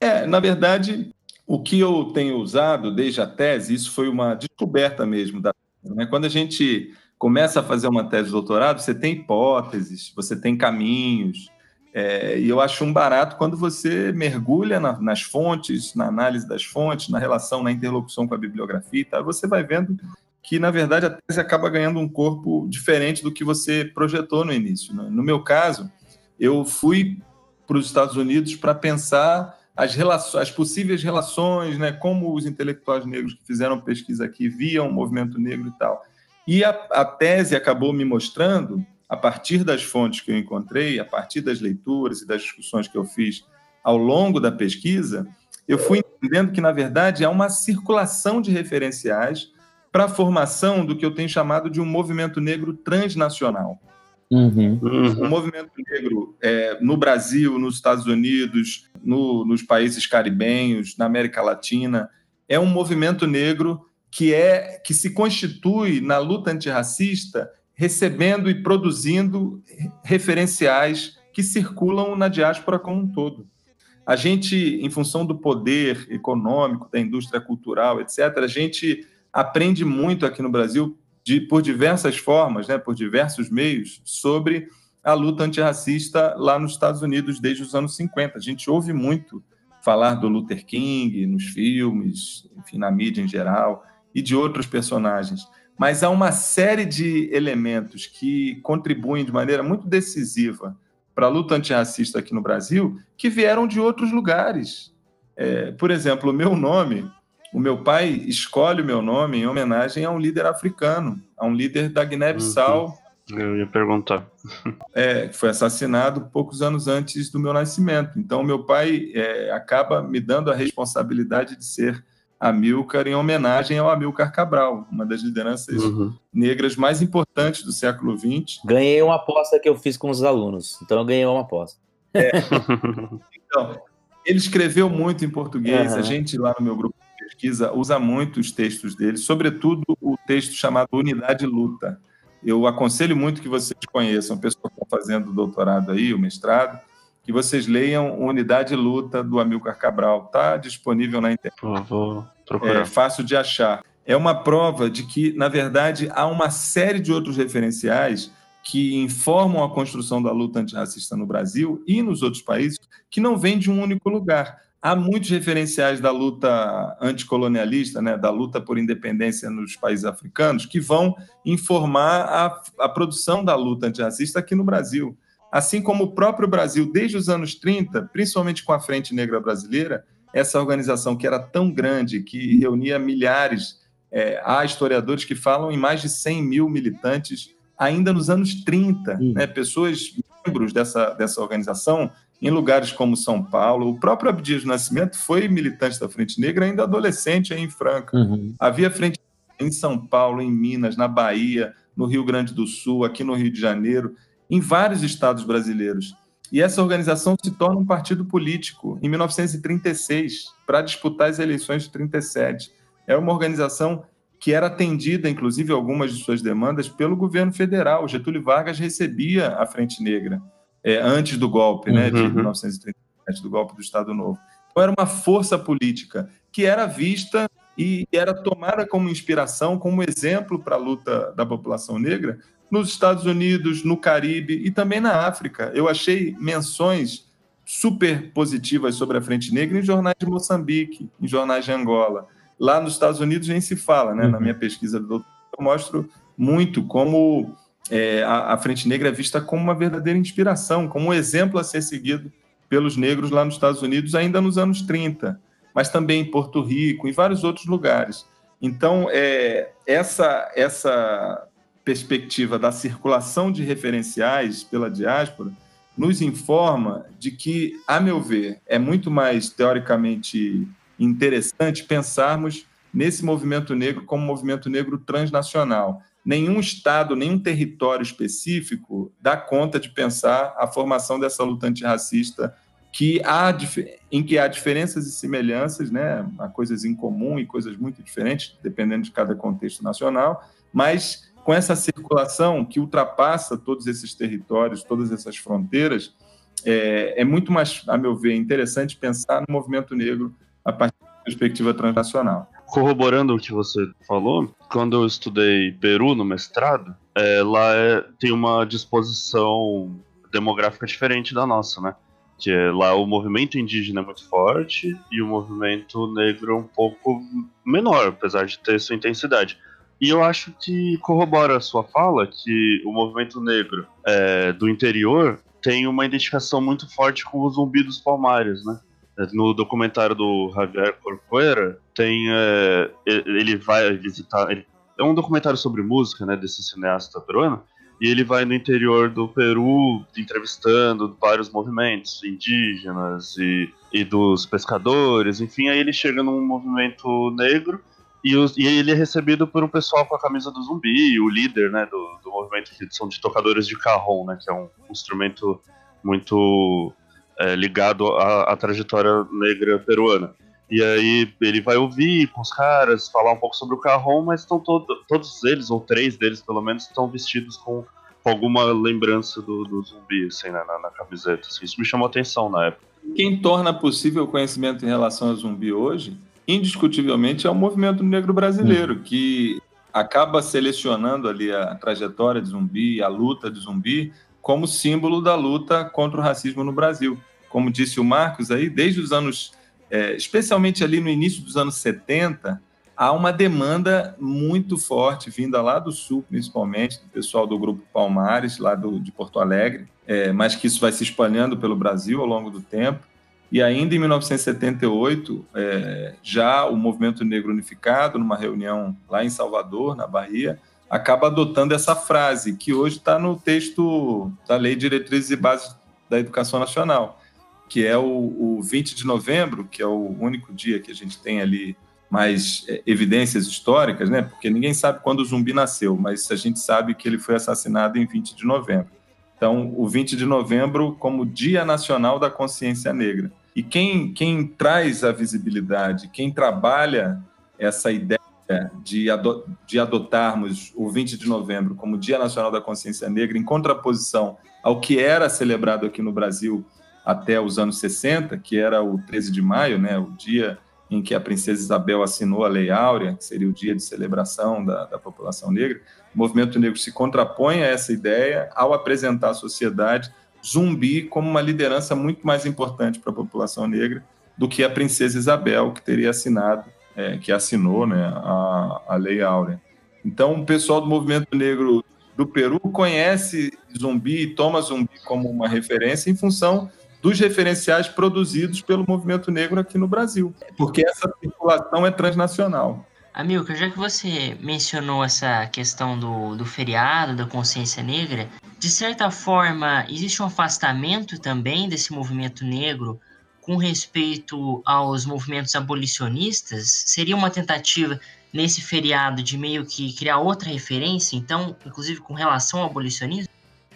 É, na verdade, o que eu tenho usado desde a tese, isso foi uma descoberta mesmo da Né? Quando a gente começa a fazer uma tese de doutorado, você tem hipóteses, você tem caminhos, é, e eu acho um barato quando você mergulha na, nas fontes, na análise das fontes, na relação, na interlocução com a bibliografia, tá? você vai vendo que, na verdade, a tese acaba ganhando um corpo diferente do que você projetou no início. Né? No meu caso, eu fui para os Estados Unidos para pensar as, relações, as possíveis relações, né, como os intelectuais negros que fizeram pesquisa aqui viam o movimento negro e tal. E a, a tese acabou me mostrando a partir das fontes que eu encontrei, a partir das leituras e das discussões que eu fiz ao longo da pesquisa, eu fui entendendo que, na verdade, há uma circulação de referenciais para a formação do que eu tenho chamado de um movimento negro transnacional. Uhum. O movimento negro é, no Brasil, nos Estados Unidos, no, nos países caribenhos, na América Latina, é um movimento negro que é que se constitui na luta antirracista recebendo e produzindo referenciais que circulam na diáspora como um todo. A gente, em função do poder econômico, da indústria cultural, etc., a gente aprende muito aqui no Brasil, de, por diversas formas, né, por diversos meios, sobre a luta antirracista lá nos Estados Unidos desde os anos 50. A gente ouve muito falar do Luther King nos filmes, enfim, na mídia em geral, e de outros personagens mas há uma série de elementos que contribuem de maneira muito decisiva para a luta antirracista aqui no Brasil, que vieram de outros lugares. É, por exemplo, o meu nome, o meu pai escolhe o meu nome em homenagem a um líder africano, a um líder da Guiné-Bissau. Uhum. Eu ia perguntar. *laughs* É, foi assassinado poucos anos antes do meu nascimento. Então, meu pai é, acaba me dando a responsabilidade de ser Amilcar em homenagem ao Amilcar Cabral, uma das lideranças uhum. negras mais importantes do século XX. Ganhei uma aposta que eu fiz com os alunos, então eu ganhei uma aposta. É. *laughs* então, ele escreveu muito em português, uhum. a gente lá no meu grupo de pesquisa usa muito os textos dele, sobretudo o texto chamado Unidade Luta. Eu aconselho muito que vocês conheçam, pessoas que estão fazendo doutorado aí, o mestrado, que vocês leiam Unidade Luta do Amilcar Cabral. Está disponível na internet. vou procurar. É fácil de achar. É uma prova de que, na verdade, há uma série de outros referenciais que informam a construção da luta antirracista no Brasil e nos outros países que não vêm de um único lugar. Há muitos referenciais da luta anticolonialista, né, da luta por independência nos países africanos, que vão informar a, a produção da luta antirracista aqui no Brasil assim como o próprio Brasil, desde os anos 30, principalmente com a Frente Negra Brasileira, essa organização que era tão grande, que reunia milhares, é, há historiadores que falam em mais de 100 mil militantes, ainda nos anos 30, hum. né, pessoas, membros dessa, dessa organização, em lugares como São Paulo. O próprio Abdias Nascimento foi militante da Frente Negra, ainda adolescente em Franca. Uhum. Havia Frente em São Paulo, em Minas, na Bahia, no Rio Grande do Sul, aqui no Rio de Janeiro em vários estados brasileiros. E essa organização se torna um partido político em 1936, para disputar as eleições de 37. É uma organização que era atendida, inclusive, algumas de suas demandas, pelo governo federal. Getúlio Vargas recebia a Frente Negra é, antes do golpe, né, de 1937, uhum. do golpe do Estado Novo. Então, era uma força política que era vista e era tomada como inspiração, como exemplo para a luta da população negra, nos Estados Unidos, no Caribe e também na África. Eu achei menções super positivas sobre a Frente Negra em jornais de Moçambique, em jornais de Angola. Lá nos Estados Unidos nem se fala, né? Uhum. Na minha pesquisa do doutor, eu mostro muito como é, a, a, Frente Negra é vista como uma verdadeira inspiração, como um exemplo a ser seguido pelos negros lá nos Estados Unidos, ainda nos anos 30, mas também em Porto Rico, em vários outros lugares. Então, é, essa, essa perspectiva da circulação de referenciais pela diáspora nos informa de que, a meu ver, é muito mais teoricamente interessante pensarmos nesse movimento negro como movimento negro transnacional. Nenhum estado, nenhum território específico dá conta de pensar a formação dessa luta antirracista que há, em que há diferenças e semelhanças, né? há coisas em comum e coisas muito diferentes, dependendo de cada contexto nacional, mas com essa circulação que ultrapassa todos esses territórios, todas essas fronteiras, é, é, muito mais, a meu ver, interessante pensar no movimento negro a partir da perspectiva transnacional. corroborando o que você falou, quando eu estudei Peru no mestrado, é, lá é, tem uma disposição demográfica diferente da nossa, né? Que é, lá o movimento indígena é muito forte e o movimento negro é um pouco menor, apesar de ter sua intensidade. E eu acho que corrobora a sua fala que o movimento negro é, do interior tem uma identificação muito forte com o zumbi dos palmares, né? No documentário do Javier Corcuera, tem. É, ele vai visitar. Ele, é um documentário sobre música, né? Desse cineasta peruano. E ele vai no interior do Peru entrevistando vários movimentos indígenas e, e dos pescadores, enfim. Aí ele chega num movimento negro e, e, ele é recebido por um pessoal com a camisa do zumbi, o líder né, do, do movimento, que são de tocadores de carrom, né, que é um instrumento muito é, ligado à, à, trajetória negra peruana. E aí ele vai ouvir com os caras, falar um pouco sobre o carrom, mas estão todo, todos eles, ou três deles pelo menos, estão vestidos com, com alguma lembrança do, do zumbi assim, né, na, na, camiseta. Assim, isso me chamou atenção na época. Quem torna possível o conhecimento em relação ao zumbi hoje indiscutivelmente é o movimento negro brasileiro, uhum. que acaba selecionando ali a trajetória de zumbi, a luta de zumbi, como símbolo da luta contra o racismo no Brasil. Como disse o Marcos aí, desde os anos, é, especialmente ali no início dos anos 70, há uma demanda muito forte vinda lá do Sul, principalmente, do pessoal do Grupo Palmares, lá do, de Porto Alegre, é, mas que isso vai se espalhando pelo Brasil ao longo do tempo e ainda em 1978, é, já o Movimento Negro Unificado, numa reunião lá em Salvador, na Bahia, acaba adotando essa frase, que hoje está no texto da Lei Diretrizes e Bases da Educação Nacional, que é o, o 20 de novembro, que é o único dia que a gente tem ali mais é, evidências históricas, né? Porque ninguém sabe quando o zumbi nasceu, mas a gente sabe que ele foi assassinado em 20 de novembro. Então, o 20 de novembro como Dia Nacional da Consciência Negra. E quem, quem traz a visibilidade, quem trabalha essa ideia de, ado de adotarmos o 20 de novembro como Dia Nacional da Consciência Negra, em contraposição ao que era celebrado aqui no Brasil até os anos 60, que era o 13 de maio, né, o dia em que a princesa Isabel assinou a Lei Áurea, que seria o dia de celebração da, da população negra, o movimento negro se contrapõe a essa ideia ao apresentar à sociedade Zumbi como uma liderança muito mais importante para a população negra do que a princesa Isabel, que teria assinado, é, que assinou né, a, a Lei Áurea. Então, o pessoal do movimento negro do Peru conhece Zumbi e toma Zumbi como uma referência em função dos referenciais produzidos pelo movimento negro aqui no Brasil, porque essa circulação é transnacional. Amilcar, já que você mencionou essa questão do, do feriado, da consciência negra, de certa forma, existe um afastamento também desse movimento negro com respeito aos movimentos abolicionistas? Seria uma tentativa nesse feriado de meio que criar outra referência, então, inclusive com relação ao abolicionismo?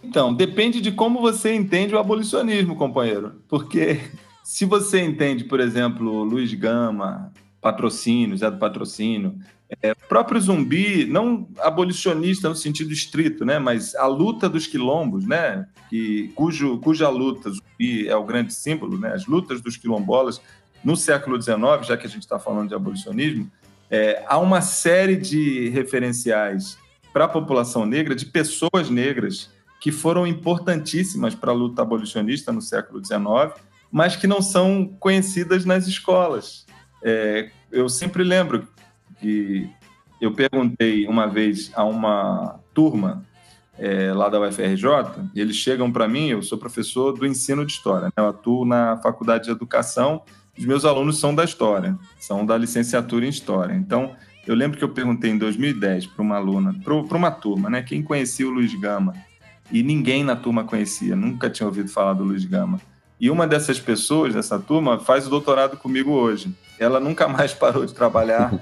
Então, depende de como você entende o abolicionismo, companheiro. Porque *laughs* se você entende, por exemplo, Luiz Gama, patrocínio, Zé do Patrocínio. É, próprio zumbi, não abolicionista no sentido estrito, né, mas a luta dos quilombos, né, que, cujo, cuja luta, zumbi é o grande símbolo, né, as lutas dos quilombolas no século XIX, já que a gente está falando de abolicionismo, é, há uma série de referenciais para a população negra, de pessoas negras, que foram importantíssimas para a luta abolicionista no século XIX, mas que não são conhecidas nas escolas. É, eu sempre lembro que eu perguntei uma vez a uma turma é, lá da UFRJ, eles chegam para mim, eu sou professor do ensino de História, né? eu atuo na Faculdade de Educação, os meus alunos são da História, são da licenciatura em História. Então, eu lembro que eu perguntei em 2010 para uma aluna, para uma turma, né, quem conhecia o Luiz Gama, e ninguém na turma conhecia, nunca tinha ouvido falar do Luiz Gama. E uma dessas pessoas, dessa turma, faz o doutorado comigo hoje. Ela nunca mais *laughs* parou de trabalhar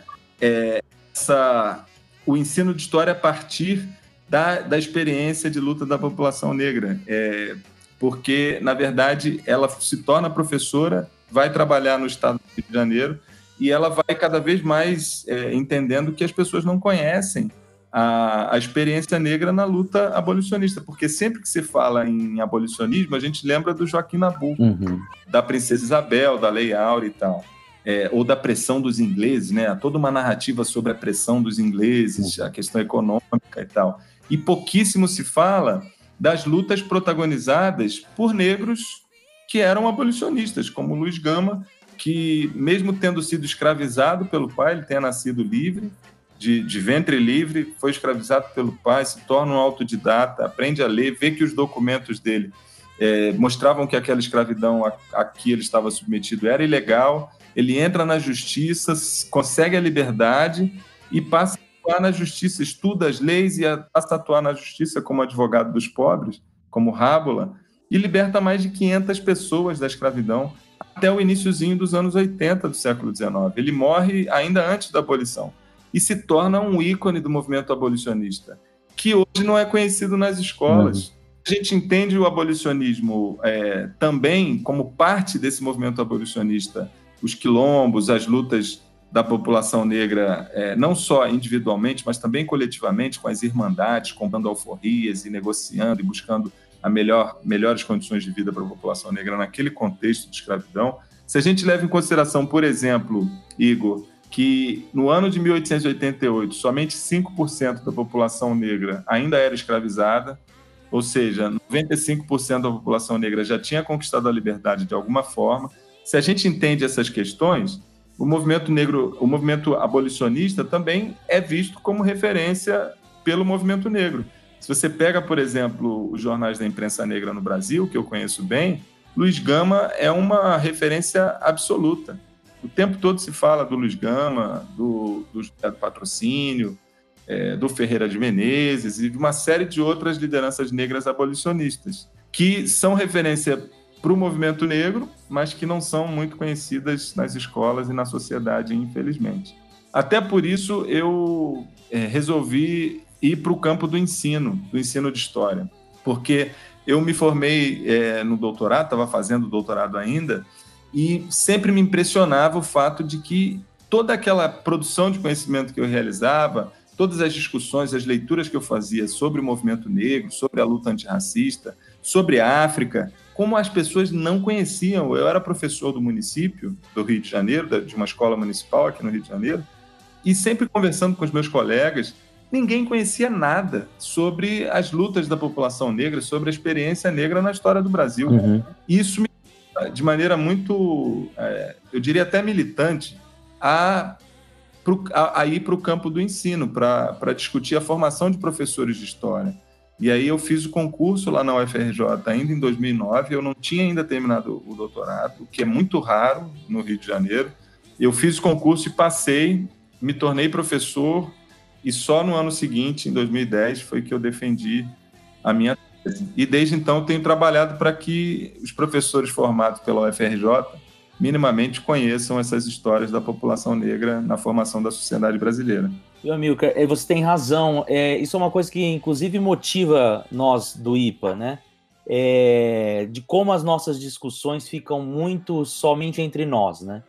é, essa, o ensino de história a partir da, da experiência de luta da população negra. É, porque, na verdade, ela se torna professora, vai trabalhar no estado do Rio de Janeiro e ela vai cada vez mais é, entendendo que as pessoas não conhecem a, a experiência negra na luta abolicionista, porque sempre que se fala em abolicionismo, a gente lembra do Joaquim Nabuco, uhum. da Princesa Isabel, da Lei Áurea e tal. É, ou da pressão dos ingleses, né? Toda uma narrativa sobre a pressão dos ingleses, a questão econômica e tal. E pouquíssimo se fala das lutas protagonizadas por negros que eram abolicionistas, como Luiz Gama, que, mesmo tendo sido escravizado pelo pai, ele tenha nascido livre, de, de, ventre livre, foi escravizado pelo pai, se torna um autodidata, aprende a ler, vê que os documentos dele é, mostravam que aquela escravidão a, a que ele estava submetido era ilegal. Ele entra na justiça, consegue a liberdade e passa a atuar na justiça, estuda as leis e passa a atuar na justiça como advogado dos pobres, como Rábula, e liberta mais de 500 pessoas da escravidão até o iníciozinho dos anos 80 do século XIX. Ele morre ainda antes da abolição e se torna um ícone do movimento abolicionista, que hoje não é conhecido nas escolas. Uhum. A gente entende o abolicionismo é, também como parte desse movimento abolicionista, os quilombos, as lutas da população negra, é, não só individualmente, mas também coletivamente, com as irmandades, comprando alforrias e negociando e buscando a melhor, melhores condições de vida para a população negra naquele contexto de escravidão. Se a gente leva em consideração, por exemplo, Igor, que no ano de 1888 somente 5% da população negra ainda era escravizada, ou seja, 95% da população negra já tinha conquistado a liberdade de alguma forma. Se a gente entende essas questões, o movimento negro, o movimento abolicionista também é visto como referência pelo movimento negro. Se você pega, por exemplo, os jornais da imprensa negra no Brasil, que eu conheço bem, Luiz Gama é uma referência absoluta. O tempo todo se fala do Luiz Gama, do, do, do Patrocínio, é, do Ferreira de Menezes e de uma série de outras lideranças negras abolicionistas, que são referência para o movimento negro, mas que não são muito conhecidas nas escolas e na sociedade, infelizmente. Até por isso eu é, resolvi ir para o campo do ensino, do ensino de história, porque eu me formei é, no doutorado, estava fazendo doutorado ainda, e sempre me impressionava o fato de que toda aquela produção de conhecimento que eu realizava, todas as discussões, as leituras que eu fazia sobre o movimento negro, sobre a luta antirracista, sobre a África, como as pessoas não conheciam. Eu era professor do município do Rio de Janeiro, de uma escola municipal aqui no Rio de Janeiro, e sempre conversando com os meus colegas, ninguém conhecia nada sobre as lutas da população negra, sobre a experiência negra na história do Brasil. Uhum. Isso me de maneira muito, é, eu diria até militante, a, a, a ir para o campo do ensino, para discutir a formação de professores de história. E aí eu fiz o concurso lá na UFRJ ainda em 2009, eu não tinha ainda terminado o doutorado, o que é muito raro no Rio de Janeiro. Eu fiz o concurso e passei, me tornei professor e só no ano seguinte, em 2010, foi que eu defendi a minha tese. E desde então tenho trabalhado para que os professores formados pela UFRJ minimamente conheçam essas histórias da população negra na formação da sociedade brasileira. Amilcar, é, você tem razão. É, isso é uma coisa que, inclusive, motiva nós do IPA, né? É, de como as nossas discussões ficam muito somente entre nós, né?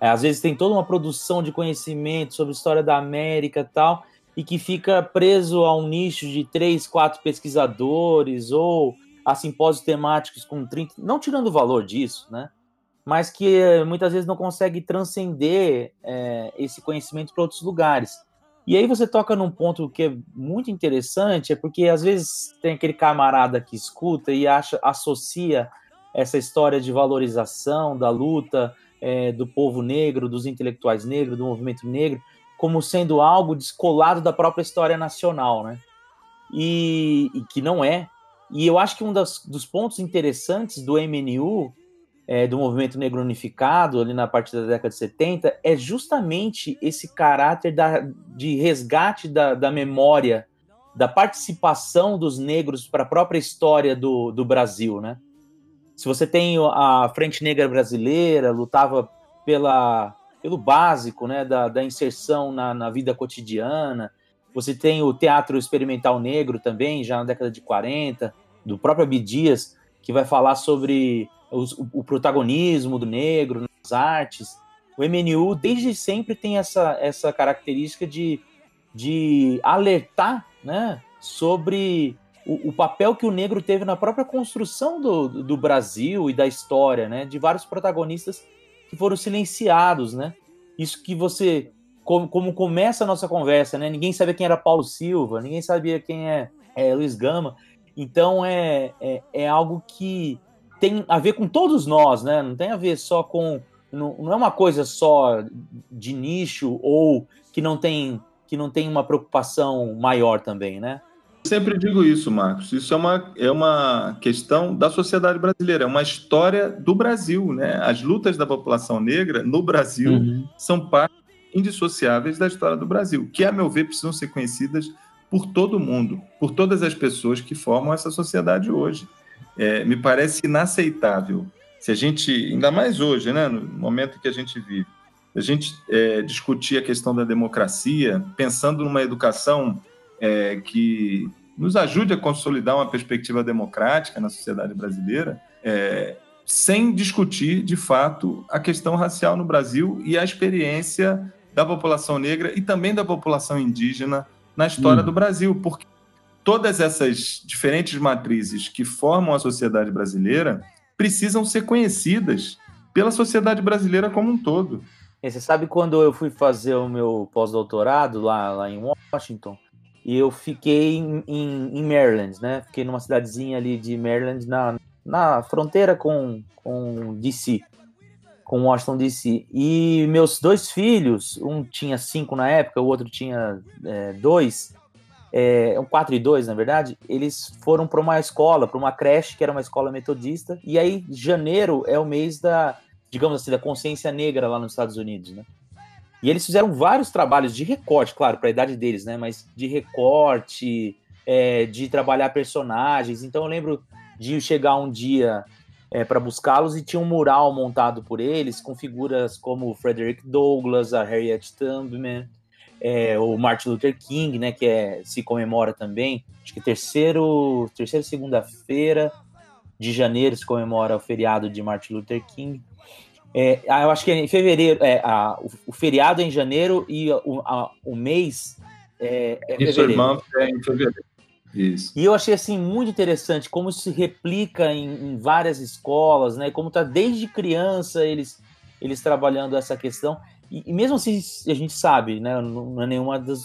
É, às vezes tem toda uma produção de conhecimento sobre história da América e tal, e que fica preso a um nicho de três, quatro pesquisadores ou a simpósios temáticos com 30, não tirando o valor disso, né? Mas que eh, muitas vezes não consegue transcender é, esse conhecimento para outros lugares. E aí você toca num ponto que é muito interessante, é porque às vezes tem aquele camarada que escuta e acha, associa essa história de valorização da luta é, do povo negro, dos intelectuais negros, do movimento negro, como sendo algo descolado da própria história nacional, né? E, e que não é. E eu acho que um das, dos pontos interessantes do MNU, é, do Movimento Negro Unificado, ali na partir da década de 70, é justamente esse caráter da, de resgate da, da memória, da participação dos negros para a própria história do, do Brasil, né? Se você tem a Frente Negra Brasileira, lutava pela pelo básico, né, da, da inserção na, na, vida cotidiana. Você tem o teatro experimental negro também, já na década de 40, do próprio Abdias, que vai falar sobre os, o, o, protagonismo do negro nas artes. O MNU, desde sempre, tem essa, essa característica de, de alertar né, sobre o, o, papel que o negro teve na própria construção do, do Brasil e da história, né, de vários protagonistas que foram silenciados, né? Isso que você como, como, começa a nossa conversa, né? Ninguém sabia quem era Paulo Silva, ninguém sabia quem é, é Luiz Gama. Então é, é, é, algo que tem a ver com todos nós, né? Não tem a ver só com. Não, não é uma coisa só de nicho ou que não tem que não tem uma preocupação maior também, né? Sempre digo isso, Marcos. Isso é uma, é uma questão da sociedade brasileira, é uma história do Brasil, né? As lutas da população negra no Brasil uhum. são parte indissociáveis da história do Brasil, que, a meu ver, precisam ser conhecidas por todo mundo, por todas as pessoas que formam essa sociedade hoje. É, me parece inaceitável se a gente, ainda mais hoje, né, no momento que a gente vive, a gente é, discutir a questão da democracia, pensando numa educação é, que nos ajude a consolidar uma perspectiva democrática na sociedade brasileira, é, sem discutir, de fato, a questão racial no Brasil e a experiência da população negra e também da população indígena na história hum. do Brasil, porque todas essas diferentes matrizes que formam a sociedade brasileira precisam ser conhecidas pela sociedade brasileira como um todo. E você sabe quando eu fui fazer o meu pós-doutorado lá, lá em Washington, e eu fiquei em, em, em, Maryland, né? Fiquei numa cidadezinha ali de Maryland, na, na fronteira com, com DC com Washington DC. E meus dois filhos, um tinha cinco na época, o outro tinha é, dois, é, um quatro e dois, na verdade, eles foram para uma escola, para uma creche, que era uma escola metodista. E aí, janeiro é o mês da, digamos assim, da consciência negra lá nos Estados Unidos, né? E eles fizeram vários trabalhos de recorte, claro, para a idade deles, né? Mas de recorte, é, de trabalhar personagens. Então eu lembro de chegar um dia é, para buscá-los e tinha um mural montado por eles com figuras como Frederick Douglass, a Harriet Tubman, é, o Martin Luther King, né, que é, se comemora também, acho que terceiro, terceira segunda-feira de janeiro se comemora o feriado de Martin Luther King. É, ah, eu acho que é em fevereiro, é, a, o, o, feriado é em janeiro e o, a, o mês é, é fevereiro. é em fevereiro. Isso. E eu achei assim muito interessante como isso se replica em, em várias escolas, né? Como tá desde criança eles eles trabalhando essa questão. E, e mesmo assim a gente sabe, né? Não, não é nenhuma das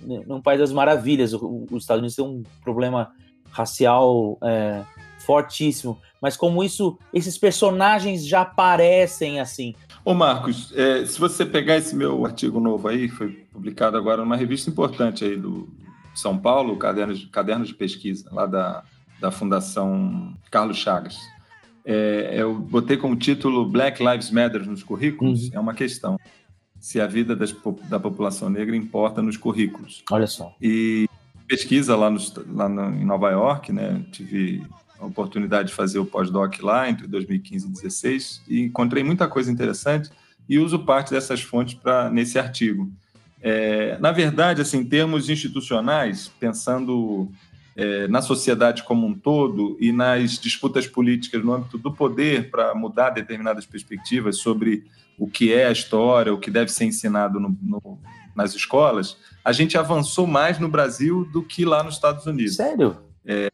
nenhum país das maravilhas. Os Estados Unidos tem um problema racial é, fortíssimo, mas como isso, esses personagens já aparecem assim. Ô Marcos, é, se você pegar esse meu artigo novo aí, foi publicado agora numa revista importante aí do, são Paulo, caderno de, caderno de pesquisa, lá da, da Fundação Carlos Chagas. É, eu botei como título Black Lives Matter nos currículos, uhum. é uma questão. Se a vida das, da população negra importa nos currículos. Olha só. E pesquisa lá, no, lá no, em Nova York, né? Tive a oportunidade de fazer o pós-doc lá entre 2015 e 2016 e encontrei muita coisa interessante e uso parte dessas fontes para nesse artigo. É, na verdade, assim, em termos institucionais, pensando é, na sociedade como um todo e nas disputas políticas no âmbito do poder para mudar determinadas perspectivas sobre o que é a história, o que deve ser ensinado no, no, nas escolas, a gente avançou mais no Brasil do que lá nos Estados Unidos. Sério? É,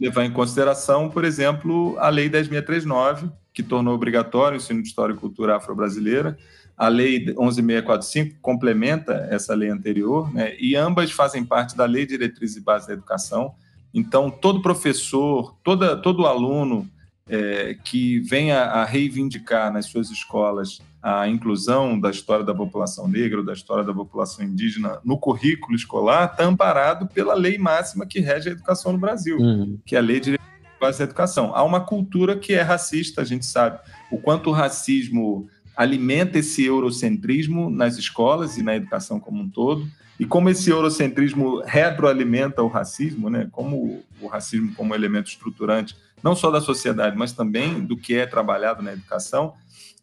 levar em consideração, por exemplo, a Lei 10.639, que tornou obrigatório o ensino de história e cultura afro-brasileira, a Lei 11.645 complementa essa lei anterior, né, e ambas fazem parte da Lei Diretriz e Base da Educação. Então, todo professor, toda, todo aluno é, que venha a reivindicar nas suas escolas a inclusão da história da população negra ou da história da população indígena no currículo escolar está amparado pela lei máxima que rege a educação no Brasil, uhum. que é a Lei de Base da Educação. Há uma cultura que é racista, a gente sabe. O quanto o racismo alimenta esse eurocentrismo nas escolas e na educação como um todo, e como esse eurocentrismo retroalimenta o racismo, né? como o racismo como elemento estruturante, não só da sociedade, mas também do que é trabalhado na educação,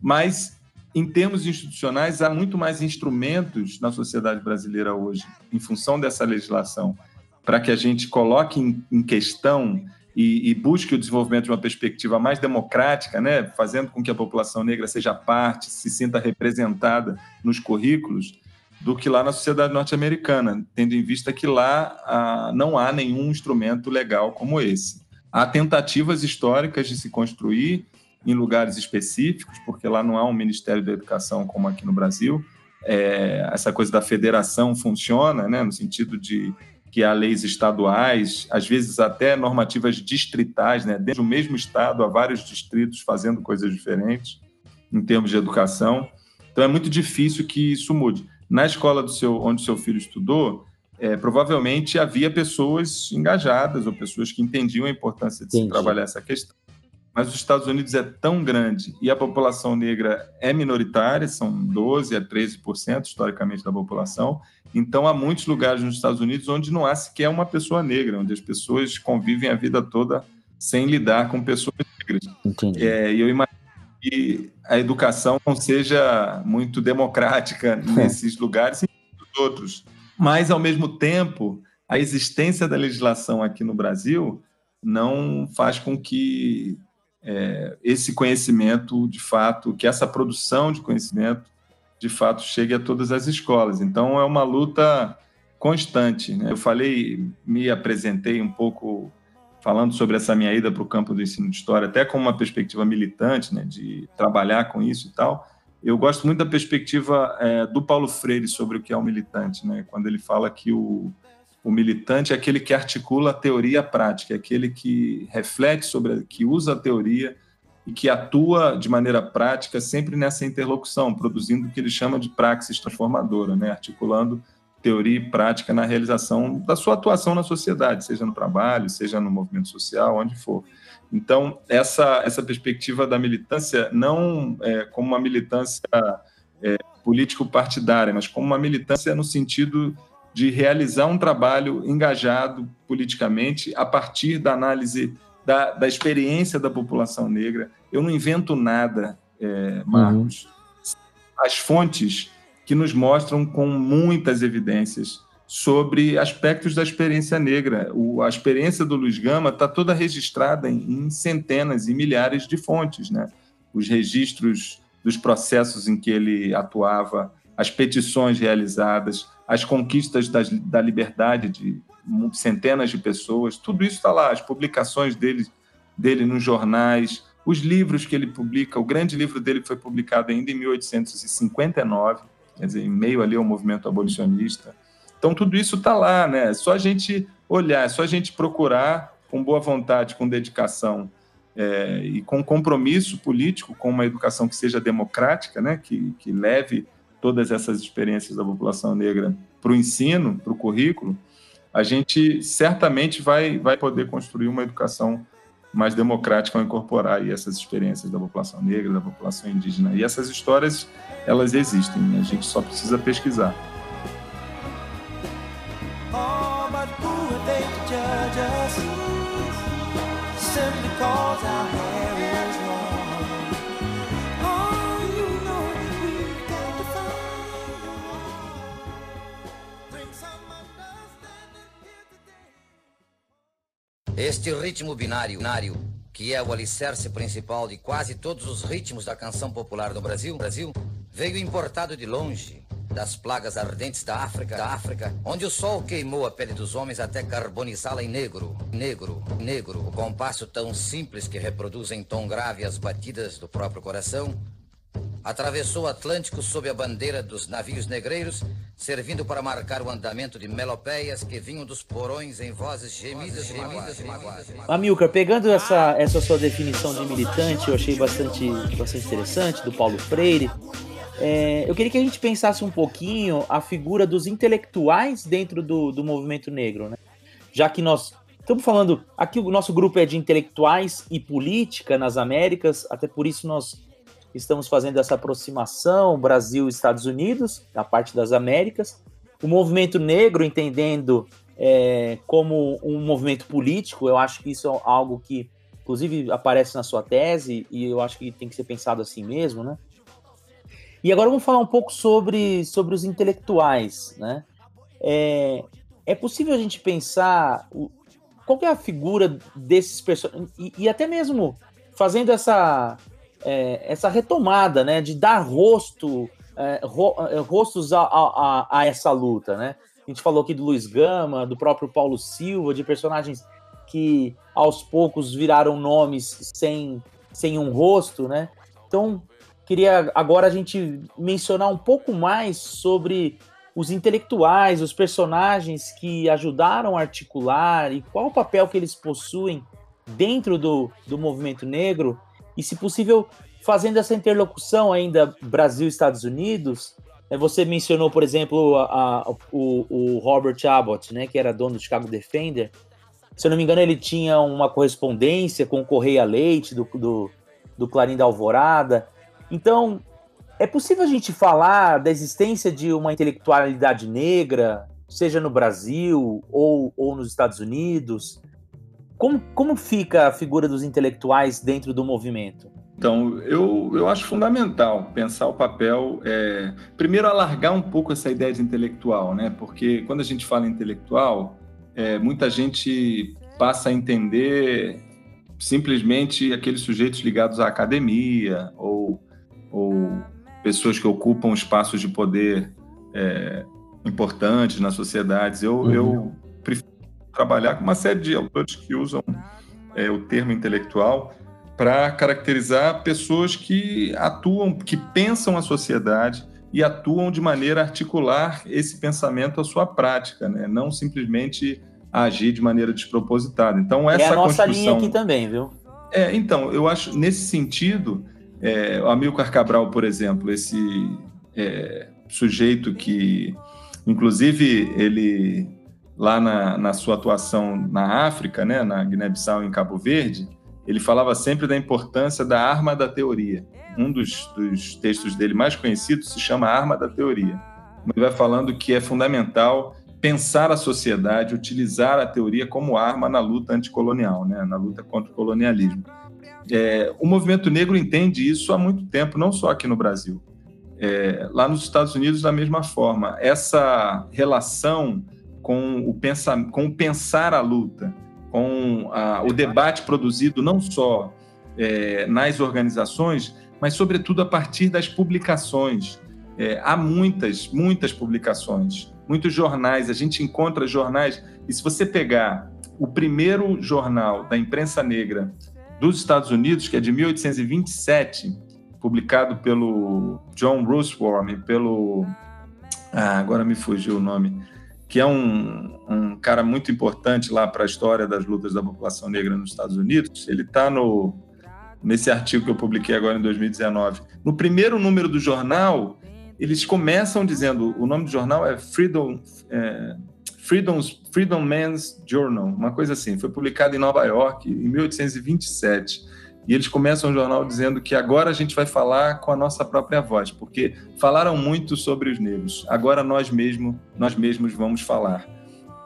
mas em termos institucionais, há muito mais instrumentos na sociedade brasileira hoje, em função dessa legislação, para que a gente coloque em, em questão e, e, busque o desenvolvimento de uma perspectiva mais democrática, né, fazendo com que a população negra seja parte, se sinta representada nos currículos, do que lá na sociedade norte-americana, tendo em vista que lá ah, não há nenhum instrumento legal como esse. Há tentativas históricas de se construir em lugares específicos, porque lá não há um Ministério da Educação como aqui no Brasil. É, essa coisa da federação funciona, né, no sentido de que há leis estaduais, às vezes até normativas distritais, né, dentro do mesmo estado, há vários distritos fazendo coisas diferentes em termos de educação. Então é muito difícil que isso mude. Na escola do seu, onde seu filho estudou, é, provavelmente havia pessoas engajadas ou pessoas que entendiam a importância de Entendi. se trabalhar essa questão. Mas os Estados Unidos é tão grande e a população negra é minoritária, são 12 a 13% historicamente da população. Então há muitos lugares nos Estados Unidos onde não há sequer uma pessoa negra, onde as pessoas convivem a vida toda sem lidar com pessoas negras. É, e eu imagino que a educação não seja muito democrática *laughs* nesses lugares e nos outros. Mas, ao mesmo tempo, a existência da legislação aqui no Brasil não faz com que é, esse conhecimento, de fato, que essa produção de conhecimento, de fato, chegue a todas as escolas. Então, é uma luta constante. Né? Eu falei, me apresentei um pouco falando sobre essa minha ida para o campo do ensino de história, até com uma perspectiva militante, né, de trabalhar com isso e tal. Eu gosto muito da perspectiva é, do Paulo Freire sobre o que é o militante, né, quando ele fala que o, o militante é aquele que articula a teoria a prática, é aquele que reflete sobre, que usa a teoria e que atua de maneira prática sempre nessa interlocução, produzindo o que ele chama de praxis transformadora, né, articulando teoria e prática na realização da sua atuação na sociedade, seja no trabalho, seja no movimento social, onde for. Então, essa, essa perspectiva da militância, não é, como uma militância é, político-partidária, mas como uma militância no sentido de realizar um trabalho engajado politicamente a partir da análise da, da experiência da população negra. Eu não invento nada, é, Marcos. Uhum. As fontes que nos mostram com muitas evidências sobre aspectos da experiência negra. O, a experiência do Luiz Gama está toda registrada em, em, centenas e milhares de fontes, né? Os registros dos processos em que ele atuava, as petições realizadas, as conquistas das, da liberdade de centenas de pessoas, tudo isso está lá, as publicações dele, dele nos jornais, os livros que ele publica, o grande livro dele foi publicado ainda em 1859, quer dizer, em meio ali ao movimento abolicionista. Então, tudo isso está lá, né? É só a gente olhar, é só a gente procurar com boa vontade, com dedicação é, e com compromisso político, com uma educação que seja democrática, né? que, que leve todas essas experiências da população negra para o ensino, para o currículo, a gente certamente vai, vai poder construir uma educação mais democrática ao incorporar aí essas experiências da população negra, da população indígena. E essas histórias, elas existem, a gente só precisa pesquisar. Oh, Este ritmo binário, que é o alicerce principal de quase todos os ritmos da canção popular no Brasil, Brasil veio importado de longe, das plagas ardentes da África, da África, onde o sol queimou a pele dos homens até carbonizá-la em negro, negro, negro. O compasso tão simples que reproduz em tom grave as batidas do próprio coração, atravessou o Atlântico sob a bandeira dos navios negreiros, servindo para marcar o andamento de melopeias que vinham dos porões em vozes gemidas, e magoadas. Amilcar, pegando essa, essa sua definição de militante, eu achei bastante, bastante interessante, do Paulo Freire. É, eu queria que a gente pensasse um pouquinho a figura dos intelectuais dentro do, do movimento negro, né? Já que nós estamos falando, aqui o nosso grupo é de intelectuais e política nas Américas, até por isso nós estamos fazendo essa aproximação Brasil Estados Unidos, da parte das Américas. O movimento negro entendendo é, como um movimento político, eu acho que isso é algo que, inclusive, aparece na sua tese e eu acho que tem que ser pensado assim mesmo, né? E agora vamos falar um pouco sobre, sobre os intelectuais, né? É, é possível a gente pensar o, qual é a figura desses personagens e, e até mesmo fazendo essa é, essa retomada, né, de dar rosto, é, ro, é, rostos a, a, a, essa luta, né? A gente falou aqui do Luiz Gama, do próprio Paulo Silva, de personagens que aos poucos viraram nomes sem, sem um rosto, né? Então, queria agora a gente mencionar um pouco mais sobre os intelectuais, os personagens que ajudaram a articular e qual o papel que eles possuem dentro do, do movimento negro e, se possível, fazendo essa interlocução ainda Brasil-Estados Unidos. Né? Você mencionou, por exemplo, a, a, o, o, Robert Abbott, né, que era dono do Chicago Defender. Se eu não me engano, ele tinha uma correspondência com o Correia Leite, do, do, do Clarim da Alvorada. Então, é possível a gente falar da existência de uma intelectualidade negra, seja no Brasil ou, ou nos Estados Unidos? Como, como fica a figura dos intelectuais dentro do movimento? Então, eu, eu acho fundamental pensar o papel. É, primeiro, alargar um pouco essa ideia de intelectual, né? Porque quando a gente fala intelectual, é, muita gente passa a entender simplesmente aqueles sujeitos ligados à academia ou, ou pessoas que ocupam espaços de poder é, importantes nas sociedades. Eu, uhum. eu trabalhar com uma série de autores que usam é, o termo intelectual para caracterizar pessoas que atuam, que pensam a sociedade e atuam de maneira a articular esse pensamento à sua prática, né? não simplesmente agir de maneira despropositada. Então essa é a nossa construção... linha aqui também, viu? É, então eu acho nesse sentido, é, o Amilcar Cabral, por exemplo, esse é, sujeito que, inclusive, ele lá na, na sua atuação na África, né, na Guiné-Bissau e em Cabo Verde, ele falava sempre da importância da arma da teoria. Um dos, dos textos dele mais conhecidos se chama Arma da Teoria. Ele vai falando que é fundamental pensar a sociedade, utilizar a teoria como arma na luta anticolonial, né, na luta contra o colonialismo. É, o movimento negro entende isso há muito tempo, não só aqui no Brasil. É, lá nos Estados Unidos, da mesma forma. Essa relação com o, pensa, com o pensar a luta, com a, o debate produzido não só é, nas organizações, mas, sobretudo, a partir das publicações. É, há muitas, muitas publicações, muitos jornais. A gente encontra jornais, e se você pegar o primeiro jornal da imprensa negra dos Estados Unidos, que é de 1827, publicado pelo John Russworm e pelo. Ah, agora me fugiu o nome que é um, um cara muito importante lá para a história das lutas da população negra nos Estados Unidos. Ele está no nesse artigo que eu publiquei agora em 2019. No primeiro número do jornal, eles começam dizendo, o nome do jornal é Freedom é, Freedom's, Freedom Man's Journal, uma coisa assim. Foi publicado em Nova York em 1827. E eles começam o jornal dizendo que agora a gente vai falar com a nossa própria voz, porque falaram muito sobre os negros. Agora nós mesmos, nós mesmos vamos falar.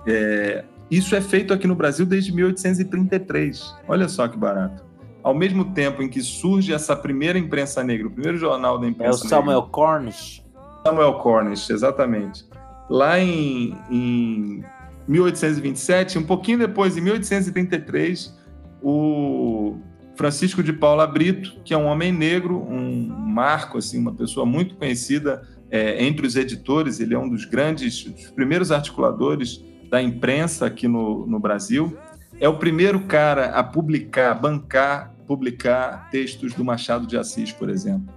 É, isso é feito aqui no Brasil desde 1833. Olha só que barato. Ao mesmo tempo em que surge essa primeira imprensa negra, o primeiro jornal da imprensa negra. É o Samuel negra, Cornish. Samuel Cornish, exatamente. Lá em, em 1827, um pouquinho depois, em 1833, o Francisco de Paula Brito, que é um homem negro, um marco, assim, uma pessoa muito conhecida é, entre os editores, ele é um dos grandes, dos primeiros articuladores da imprensa aqui no, no Brasil. É o primeiro cara a publicar, bancar, publicar textos do Machado de Assis, por exemplo,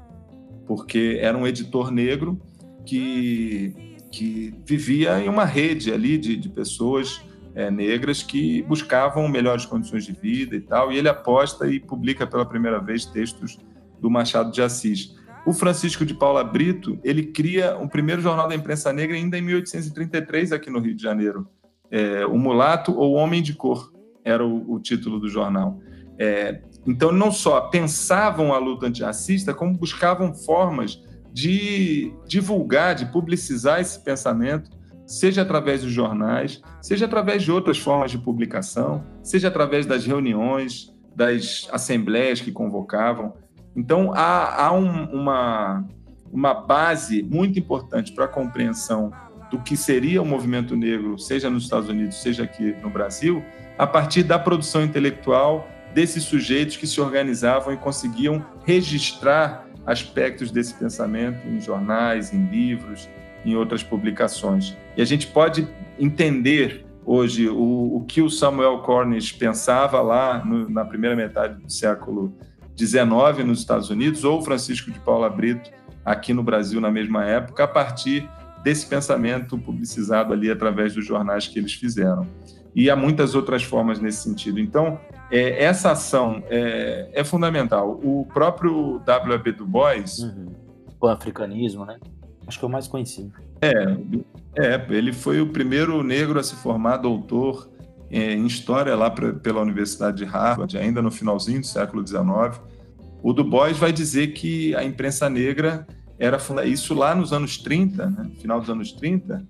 porque era um editor negro que, que vivia em uma rede ali de, de pessoas é, negras que buscavam melhores condições de vida e tal, e ele aposta e publica pela primeira vez textos do Machado de Assis. O Francisco de Paula Brito, ele cria o primeiro jornal da imprensa negra ainda em 1833 aqui no Rio de Janeiro. É, o Mulato ou Homem de Cor era o, o título do jornal. É, então, não só pensavam a luta antirracista, como buscavam formas de divulgar, de publicizar esse pensamento seja através dos jornais, seja através de outras formas de publicação, seja através das reuniões, das assembleias que convocavam. Então, há, há um, uma, uma base muito importante para a compreensão do que seria o movimento negro, seja nos Estados Unidos, seja aqui no Brasil, a partir da produção intelectual desses sujeitos que se organizavam e conseguiam registrar aspectos desse pensamento em jornais, em livros, em outras publicações. E a gente pode entender hoje o, o que o Samuel Cornish pensava lá no, na primeira metade do século XIX nos Estados Unidos, ou Francisco de Paula Brito aqui no Brasil na mesma época, a partir desse pensamento publicizado ali através dos jornais que eles fizeram. E há muitas outras formas nesse sentido. Então, é, essa ação é, é, fundamental. O próprio W.B. Du Bois. Uhum. O africanismo, né? Acho que é o mais conhecido. É, é, ele foi o primeiro negro a se formar doutor é, em história lá pra, pela Universidade de Harvard, ainda no finalzinho do século XIX. O Du Bois vai dizer que a imprensa negra era isso lá nos anos 30, né, final dos anos 30,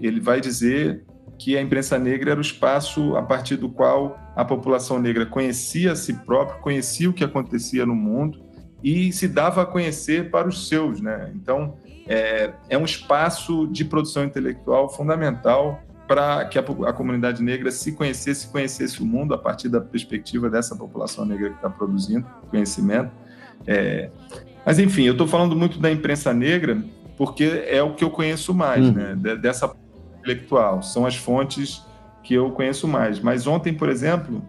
ele vai dizer que a imprensa negra era o espaço a partir do qual a população negra conhecia a si própria, conhecia o que acontecia no mundo e se dava a conhecer para os seus, né? Então é, é um espaço de produção intelectual fundamental para que a, a, comunidade negra se conhecesse, conhecesse o mundo a partir da perspectiva dessa população negra que está produzindo conhecimento. É, mas enfim, eu estou falando muito da imprensa negra porque é o que eu conheço mais, uhum. né? Dessa intelectual, são as fontes que eu conheço mais. Mas ontem, por exemplo,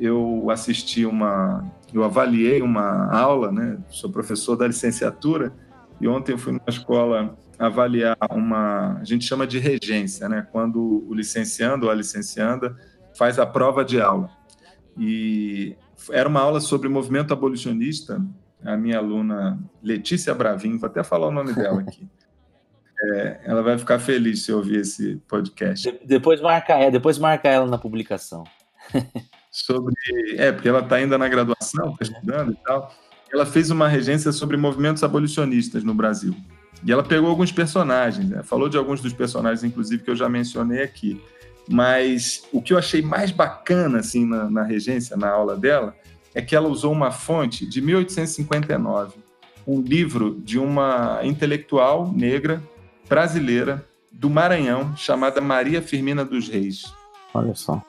eu assisti uma, eu avaliei uma aula, né? Sou professor da licenciatura e ontem eu fui numa escola avaliar uma, a gente chama de regência, né? Quando o licenciando ou a licencianda faz a prova de aula. E era uma aula sobre movimento abolicionista. A minha aluna Letícia Bravin, vou até falar o nome dela aqui. *laughs* É, ela vai ficar feliz se ouvir esse podcast. De, depois marca, é, depois marca ela na publicação. sobre, é, porque ela está ainda na graduação, está estudando e tal. Ela fez uma regência sobre movimentos abolicionistas no Brasil. E ela pegou alguns personagens, né? falou de alguns dos personagens, inclusive, que eu já mencionei aqui. Mas o que eu achei mais bacana assim na, na regência, na aula dela, é que ela usou uma fonte de 1859, um livro de uma intelectual negra brasileira do Maranhão chamada Maria Firmina dos Reis. Olha só.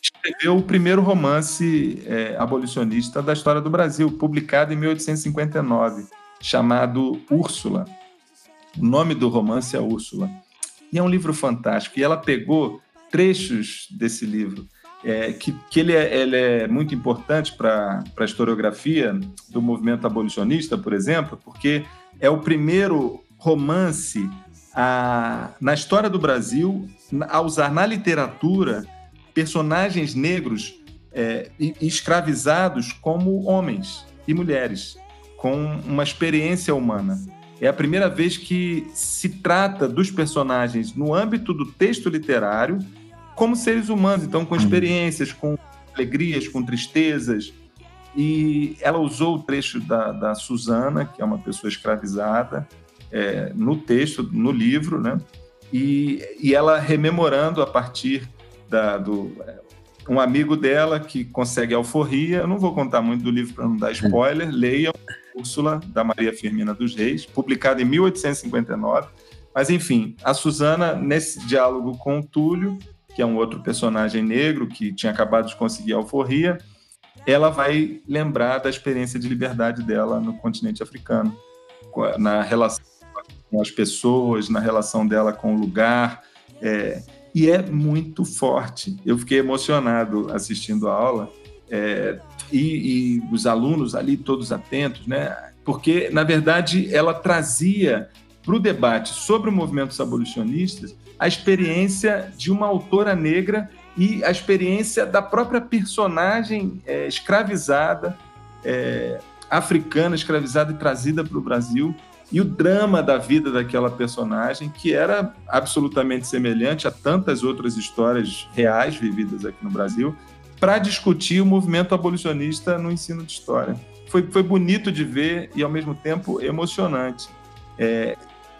Escreveu o primeiro romance é, abolicionista da história do Brasil, publicado em 1859, chamado Úrsula. O nome do romance é Úrsula. E é um livro fantástico. E ela pegou trechos desse livro, é, que, que ele, é, ele é muito importante para a historiografia do movimento abolicionista, por exemplo, porque é o primeiro romance a, na história do Brasil a usar na literatura personagens negros é, escravizados como homens e mulheres, com uma experiência humana. É a primeira vez que se trata dos personagens no âmbito do texto literário como seres humanos, então com experiências, com alegrias, com tristezas. E ela usou o trecho da, da Susana, que é uma pessoa escravizada, é, no texto, no livro, né? E, e ela rememorando a partir da, do um amigo dela que consegue alforria. Eu não vou contar muito do livro para não dar spoiler. Leiam Úrsula da Maria Firmina dos Reis, publicado em 1859. Mas enfim, a Susana nesse diálogo com o Túlio, que é um outro personagem negro que tinha acabado de conseguir alforria, ela vai lembrar da experiência de liberdade dela no continente africano, na relação com as pessoas, na relação dela com o lugar. É, e é muito forte. Eu fiquei emocionado assistindo a aula é, e, e, os alunos ali todos atentos, né? Porque na verdade ela trazia para o debate sobre o movimento abolicionistas a experiência de uma autora negra e a experiência da própria personagem é, escravizada, é, africana, escravizada e trazida para o Brasil e o drama da vida daquela personagem, que era absolutamente semelhante a tantas outras histórias reais vividas aqui no Brasil, para discutir o movimento abolicionista no ensino de história. Foi, foi bonito de ver e, ao mesmo tempo, emocionante. É,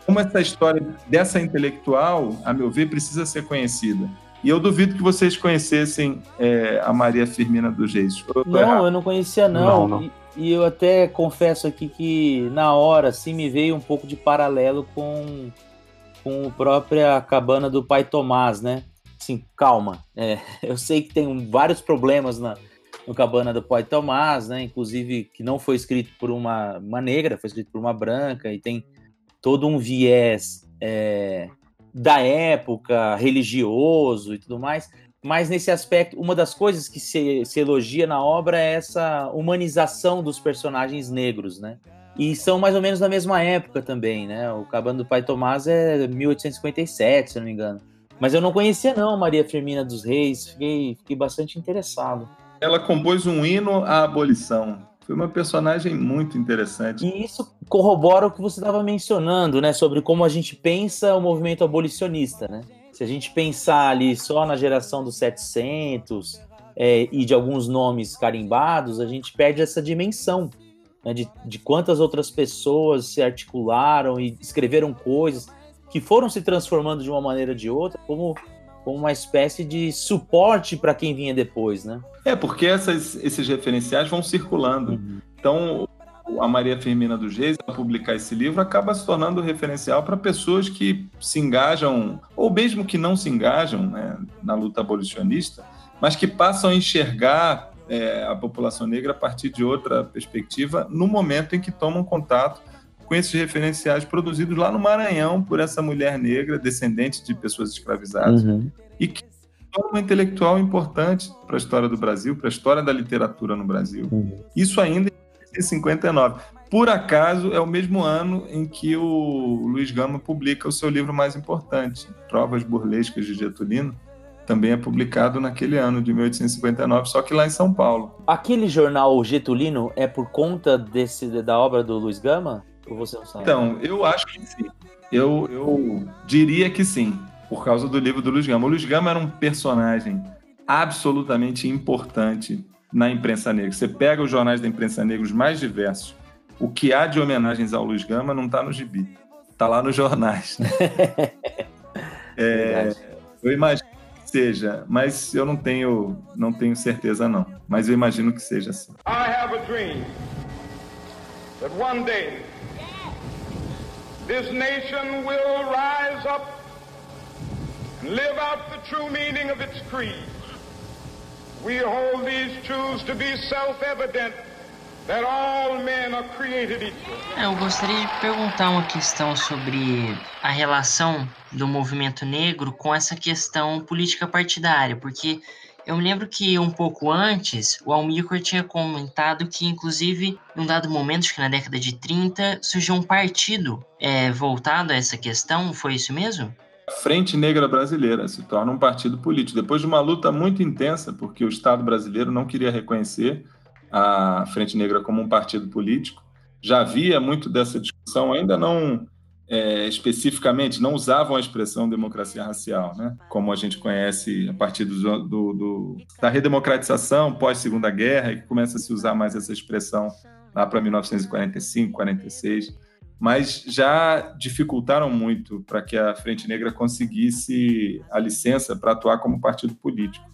como essa história dessa intelectual, a meu ver, precisa ser conhecida. E eu duvido que vocês conhecessem é, a Maria Firmina do Reis. Não, errado? eu não conhecia, não. não, não. E eu até confesso aqui que na hora assim me veio um pouco de paralelo com, com a própria cabana do pai Tomás, né? Assim, calma. É, *laughs* eu sei que tem vários problemas na, no cabana do pai Tomás, né? Inclusive que não foi escrito por uma, uma negra, foi escrito por uma branca e tem todo um viés é, da época, religioso e tudo mais. Mas nesse aspecto, uma das coisas que se, se elogia na obra é essa humanização dos personagens negros, né? E são mais ou menos da mesma época também, né? O Cabana do Pai Tomás é 1857, se não me engano. Mas eu não conhecia não Maria Firmina dos Reis, fiquei, fiquei bastante interessado. Ela compôs um hino à abolição. Foi uma personagem muito interessante. E isso corrobora o que você estava mencionando, né? Sobre como a gente pensa o movimento abolicionista, né? Se a gente pensar ali só na geração dos 700 é, e de alguns nomes carimbados, a gente perde essa dimensão né? de, de quantas outras pessoas se articularam e escreveram coisas que foram se transformando de uma maneira ou de outra, como, como uma espécie de suporte para quem vinha depois, né? É, porque essas, esses referenciais vão circulando. Uhum. Então, a Maria Firmina dos Reis, ao publicar esse livro, acaba se tornando referencial para pessoas que se engajam, ou mesmo que não se engajam né, na luta abolicionista, mas que passam a enxergar é, a população negra a partir de outra perspectiva no momento em que tomam contato com esses referenciais produzidos lá no Maranhão por essa mulher negra, descendente de pessoas escravizadas, uhum. e que é uma intelectual importante para a história do Brasil, para a história da literatura no Brasil. Uhum. Isso ainda 59. Por acaso, é o mesmo ano em que o Luiz Gama publica o seu livro mais importante, Trovas Burlescas de Getulino, também é publicado naquele ano de 1859, só que lá em São Paulo. Aquele jornal Getulino é por conta desse da obra do Luiz Gama? Ou você não sabe? Então, eu acho que sim. Eu, eu diria que sim, por causa do livro do Luiz Gama. O Luiz Gama era um personagem absolutamente importante na imprensa negra. Você pega os jornais da imprensa negra os mais diversos, o que há de homenagens ao Luiz Gama não está no gibi, está lá nos jornais. *laughs* é, eu imagino que seja, mas eu não tenho, não tenho certeza não. Mas eu imagino que seja assim. I have a dream that one day this nation will rise up and live out the true meaning of its creed. We hold these truths to be self-evident that all men are created equal. É, eu gostaria de perguntar uma questão sobre a relação do movimento negro com essa questão política partidária, porque eu me lembro que um pouco antes, o Almicor tinha comentado que, inclusive, em um dado momento, acho que na década de 30, surgiu um partido é, voltado a essa questão. Foi isso mesmo? Frente Negra Brasileira se torna um partido político, depois de uma luta muito intensa, porque o Estado brasileiro não queria reconhecer a Frente Negra como um partido político. Já havia muito dessa discussão, ainda não é, especificamente não usavam a expressão democracia racial, né? como a gente conhece a partir do, do, do da redemocratização pós-segunda guerra, e que começa a se usar mais essa expressão lá para 1945, 46, mas já dificultaram muito para que a Frente Negra conseguisse a licença para atuar como partido político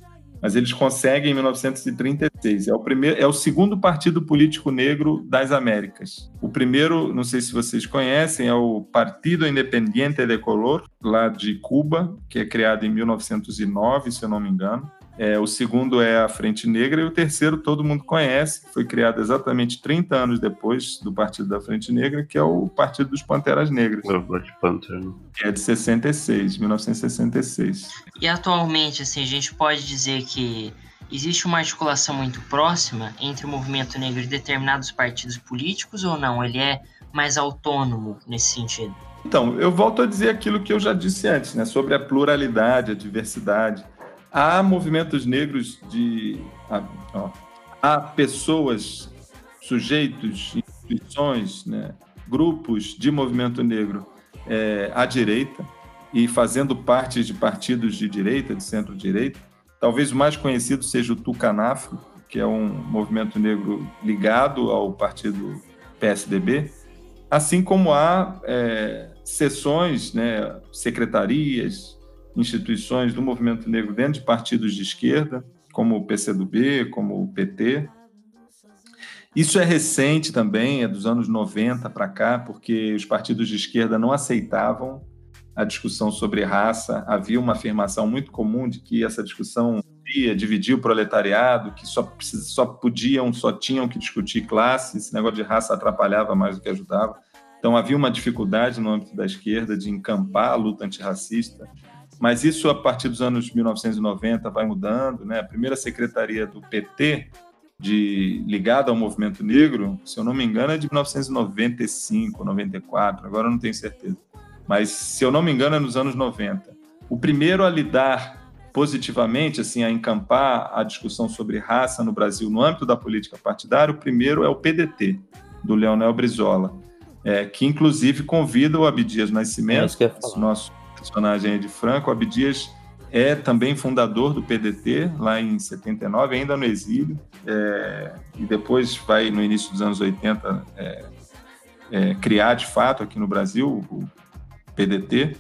mas eles conseguem em 1936. É o primeiro, é o segundo partido político negro das Américas. O primeiro, não sei se vocês conhecem, é o Partido Independiente de Color, lá de Cuba, que é criado em 1909, se eu não me engano. É, o segundo é a Frente Negra e o terceiro todo mundo conhece, foi criado exatamente 30 anos depois do Partido da Frente Negra, que é o Partido dos Panteras Negras. É o Black Panther. Que é de 66, 1966. E atualmente, assim, a gente pode dizer que existe uma articulação muito próxima entre o movimento negro e determinados partidos políticos ou não? Ele é mais autônomo nesse sentido? Então, eu volto a dizer aquilo que eu já disse antes, né, sobre a pluralidade, a diversidade há movimentos negros de. Ó, há pessoas, sujeitos, instituições, né, grupos de movimento negro é, à direita e fazendo parte de partidos de direita, de centro-direita. Talvez o mais conhecido seja o Tucanafro, que é um movimento negro ligado ao partido PSDB, assim como há é, sessões, né, secretarias, instituições do movimento negro dentro de partidos de esquerda, como o PCdoB, como o PT. Isso é recente também, é dos anos 90 para cá, porque os partidos de esquerda não aceitavam a discussão sobre raça. Havia uma afirmação muito comum de que essa discussão ia dividir o proletariado, que só, só podiam, só tinham que discutir classe, esse negócio de raça atrapalhava mais do que ajudava. Então havia uma dificuldade no âmbito da esquerda de encampar a luta antirracista mas isso a partir dos anos 1990 vai mudando, né? A primeira secretaria do PT de ligada ao movimento negro, se eu não me engano, é de 1995, 94, agora eu não tenho certeza. Mas se eu não me engano é nos anos 90. O primeiro a lidar positivamente, assim, a encampar a discussão sobre raça no Brasil no âmbito da política partidária, o primeiro é o PDT, do Leonel Brizola, é, que inclusive convida o Abdias Nascimento, é nosso personagem de Franco. Abdias é também fundador do PDT, lá em 79, ainda no exílio, é, e depois vai, no início dos anos 80, é, é, criar de fato aqui no Brasil o PDT.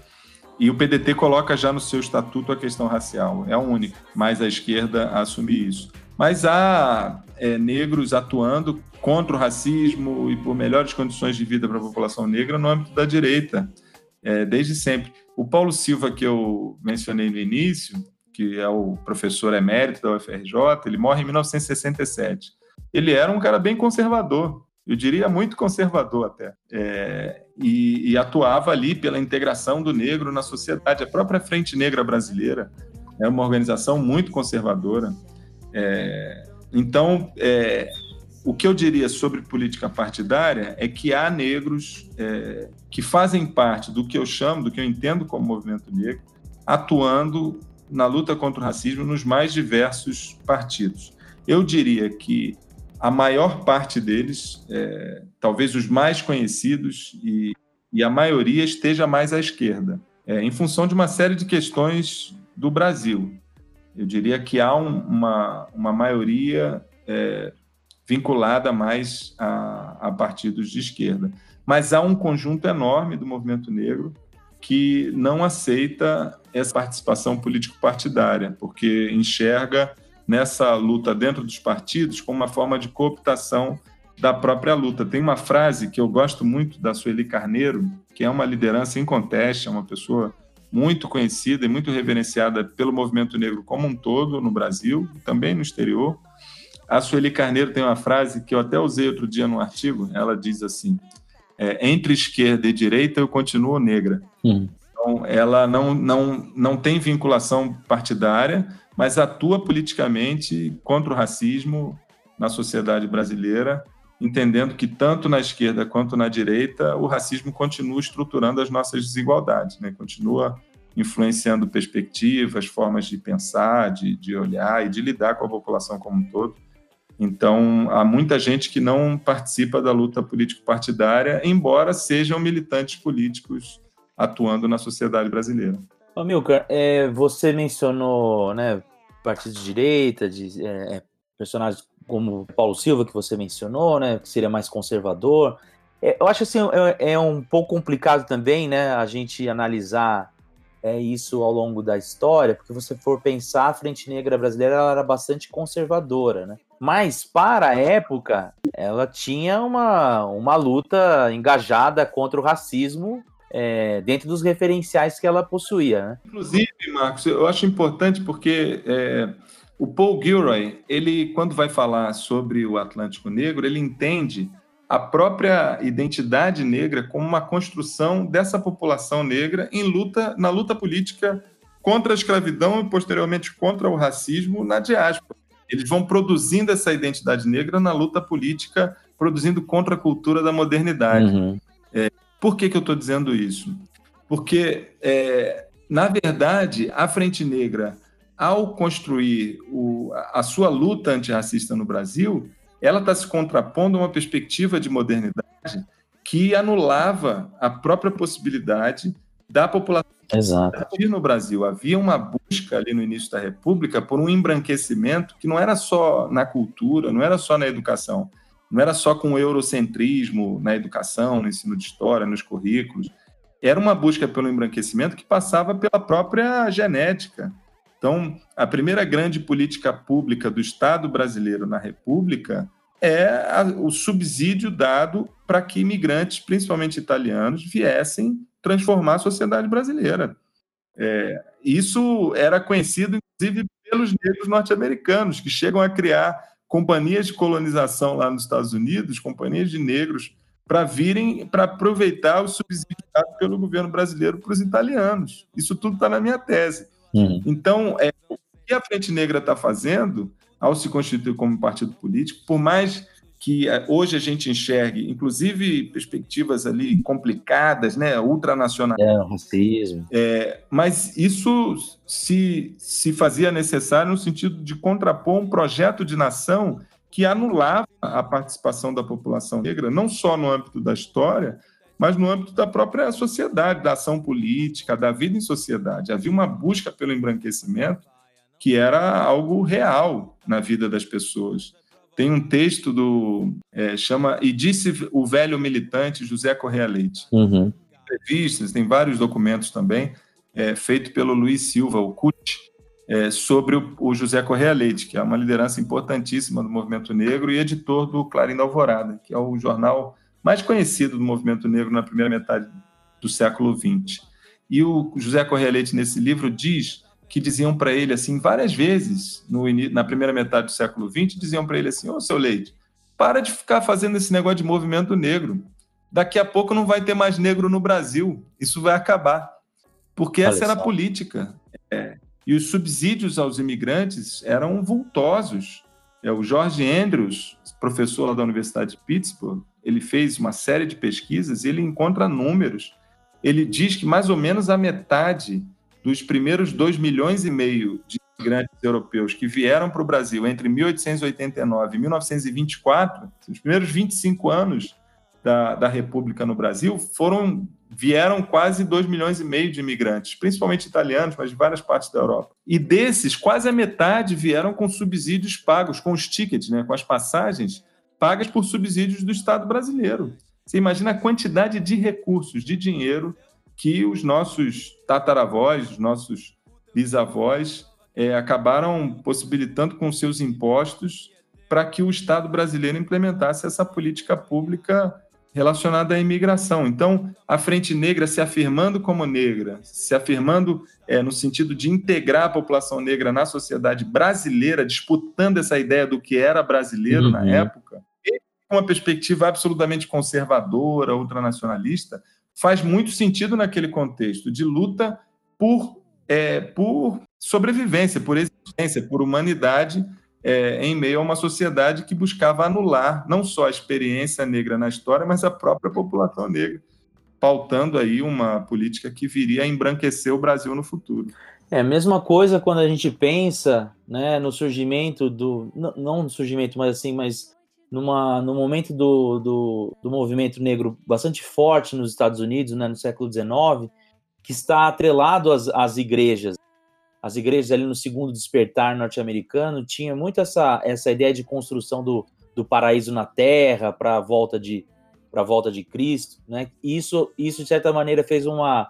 E o PDT coloca já no seu estatuto a questão racial, é o único, mas a esquerda assume isso. Mas há é, negros atuando contra o racismo e por melhores condições de vida para a população negra no âmbito da direita, é, desde sempre. O Paulo Silva, que eu mencionei no início, que é o professor emérito da UFRJ, ele morre em 1967. Ele era um cara bem conservador, eu diria muito conservador até, é, e, e, atuava ali pela integração do negro na sociedade. A própria Frente Negra Brasileira é uma organização muito conservadora. É, então, é, o que eu diria sobre política partidária é que há negros é, que fazem parte do que eu chamo, do que eu entendo como movimento negro, atuando na luta contra o racismo nos mais diversos partidos. Eu diria que a maior parte deles, é, talvez os mais conhecidos e, e, a maioria esteja mais à esquerda, é, em função de uma série de questões do Brasil. Eu diria que há um, uma, uma maioria é, vinculada mais a, a partidos de esquerda. Mas há um conjunto enorme do movimento negro que não aceita essa participação político-partidária, porque enxerga nessa luta dentro dos partidos como uma forma de cooptação da própria luta. Tem uma frase que eu gosto muito da Sueli Carneiro, que é uma liderança inconteste, é uma pessoa muito conhecida e muito reverenciada pelo movimento negro como um todo no Brasil também no exterior. A Sueli Carneiro tem uma frase que eu até usei outro dia no artigo, ela diz assim, é, entre esquerda e direita eu continuo negra. Hum. Então, ela não, não, não tem vinculação partidária, mas atua politicamente contra o racismo na sociedade brasileira, entendendo que tanto na esquerda quanto na direita o racismo continua estruturando as nossas desigualdades, né? continua influenciando perspectivas, formas de pensar, de, de olhar e de lidar com a população como um todo. Então, há muita gente que não participa da luta político-partidária, embora sejam militantes políticos atuando na sociedade brasileira. Ô, Milcar, é, você mencionou né, partidos de direita, de é, é, personagens como Paulo Silva, que você mencionou, né, que seria mais conservador. É, eu acho assim, é, é, um pouco complicado também né, a gente analisar é, isso ao longo da história, porque você for pensar, a Frente Negra Brasileira ela era bastante conservadora, né? Mas, para a época, ela tinha uma, uma luta engajada contra o racismo é, dentro dos referenciais que ela possuía. Né? Inclusive, Marcos, eu acho importante porque é, o Paul Gilroy, ele, quando vai falar sobre o Atlântico Negro, ele entende a própria identidade negra como uma construção dessa população negra em luta na luta política contra a escravidão e posteriormente contra o racismo na diáspora. Eles vão produzindo essa identidade negra na luta política, produzindo contra a cultura da modernidade. Uhum. É, por que, que eu estou dizendo isso? Porque, é, na verdade, a Frente Negra, ao construir o, a sua luta antirracista no Brasil, ela está se contrapondo a uma perspectiva de modernidade que anulava a própria possibilidade da população Exato. no Brasil. Havia uma busca ali no início da República por um embranquecimento que não era só na cultura, não era só na educação, não era só com o eurocentrismo na educação, no ensino de história, nos currículos. Era uma busca pelo embranquecimento que passava pela própria genética. Então, a primeira grande política pública do Estado brasileiro na República é o subsídio dado para que imigrantes, principalmente italianos, viessem transformar a sociedade brasileira. É, isso era conhecido, inclusive, pelos negros norte-americanos, que chegam a criar companhias de colonização lá nos Estados Unidos, companhias de negros, para virem, para aproveitar os subsídios dado pelo governo brasileiro para os italianos. Isso tudo está na minha tese. Uhum. Então, é, o que a Frente Negra está fazendo ao se constituir como partido político, por mais que é, hoje a gente enxergue, inclusive perspectivas ali complicadas, né, ultranacionais. É, racismo. É, mas isso se, se fazia necessário no sentido de contrapor um projeto de nação que anulava a participação da população negra, não só no âmbito da história, mas no âmbito da própria sociedade, da ação política, da vida em sociedade. Havia uma busca pelo embranquecimento que era algo real na vida das pessoas. Tem um texto do. É, chama E Disse o Velho Militante José Correia Leite. Uhum. Entrevistas, tem vários documentos também, é, feito pelo Luiz Silva, o CUT, é, sobre o, o, José Correia Leite, que é uma liderança importantíssima do movimento negro e editor do Clarim da Alvorada, que é o jornal mais conhecido do movimento negro na primeira metade do século XX. E o José Correia Leite, nesse livro, diz que diziam para ele assim várias vezes no na primeira metade do século XX diziam para ele assim ô oh, seu Leite para de ficar fazendo esse negócio de movimento negro. Daqui a pouco não vai ter mais negro no Brasil. Isso vai acabar. Porque Olha essa era a política. É. e os subsídios aos imigrantes eram vultosos. É, o George Andrews professor lá da Universidade de Pittsburgh ele fez uma série de pesquisas e ele encontra números. Ele diz que mais ou menos a metade dos primeiros 2 milhões e meio de imigrantes europeus que vieram para o Brasil entre 1889 e 1924, os primeiros 25 anos da, da República no Brasil, foram vieram quase 2 milhões e meio de imigrantes, principalmente italianos, mas de várias partes da Europa. E desses, quase a metade vieram com subsídios pagos, com os tickets, né, com as passagens pagas por subsídios do Estado brasileiro. Você imagina a quantidade de recursos, de dinheiro que os nossos tataravós, os nossos bisavós, é, acabaram possibilitando com seus impostos para que o Estado brasileiro implementasse essa política pública relacionada à imigração. Então, a Frente Negra se afirmando como negra, se afirmando é, no sentido de integrar a população negra na sociedade brasileira, disputando essa ideia do que era brasileiro uhum. na época, e com uma perspectiva absolutamente conservadora, ultranacionalista, faz muito sentido naquele contexto de luta por, é, por sobrevivência, por existência, por humanidade, é, em meio a uma sociedade que buscava anular não só a experiência negra na história, mas a própria população negra, pautando aí uma política que viria a embranquecer o Brasil no futuro. É a mesma coisa quando a gente pensa né, no surgimento do. Não, no surgimento, mas assim, mas numa, no momento do, do, do, movimento negro bastante forte nos Estados Unidos, né, no século XIX, que está atrelado às, às igrejas. As igrejas ali no segundo despertar norte-americano tinha muito essa, essa ideia de construção do, do paraíso na terra para a volta de para volta de Cristo, né? Isso, isso de certa maneira fez uma,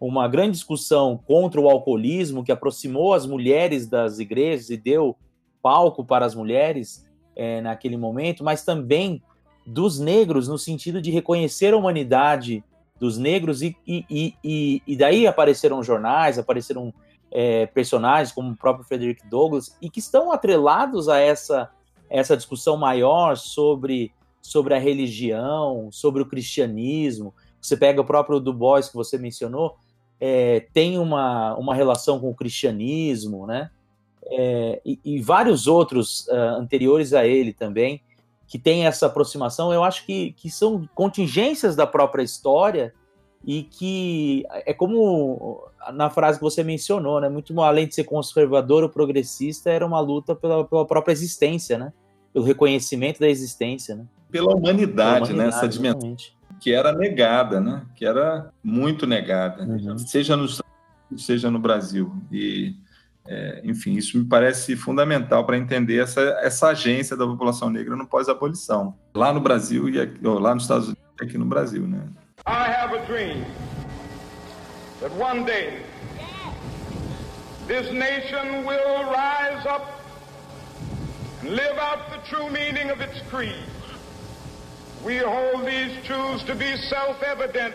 uma grande discussão contra o alcoolismo que aproximou as mulheres das igrejas e deu palco para as mulheres é, naquele momento, mas também dos negros, no sentido de reconhecer a humanidade dos negros, e, e, e, e daí apareceram jornais, apareceram é, personagens como o próprio Frederick Douglass, e que estão atrelados a essa, essa discussão maior sobre, sobre a religião, sobre o cristianismo. Você pega o próprio Du Bois, que você mencionou, é, tem uma, uma relação com o cristianismo, né? É, e, e, vários outros uh, anteriores a ele também, que tem essa aproximação, eu acho que, que são contingências da própria história e que é como na frase que você mencionou, né? Muito além de ser conservador ou progressista, era uma luta pela, pela própria existência, né? Pelo reconhecimento da existência, né? Pela humanidade, pela humanidade né? Essa dimensão que era negada, né? Que era muito negada, uhum. seja no seja no Brasil. E é, enfim, isso me parece fundamental para entender essa, essa agência da população negra no pós-abolição, lá no Brasil e aqui, ou lá nos Estados Unidos e aqui no Brasil, né? I have a dream that one day this nation will rise up and live out the true meaning of its creed. We hold these truths to be self-evident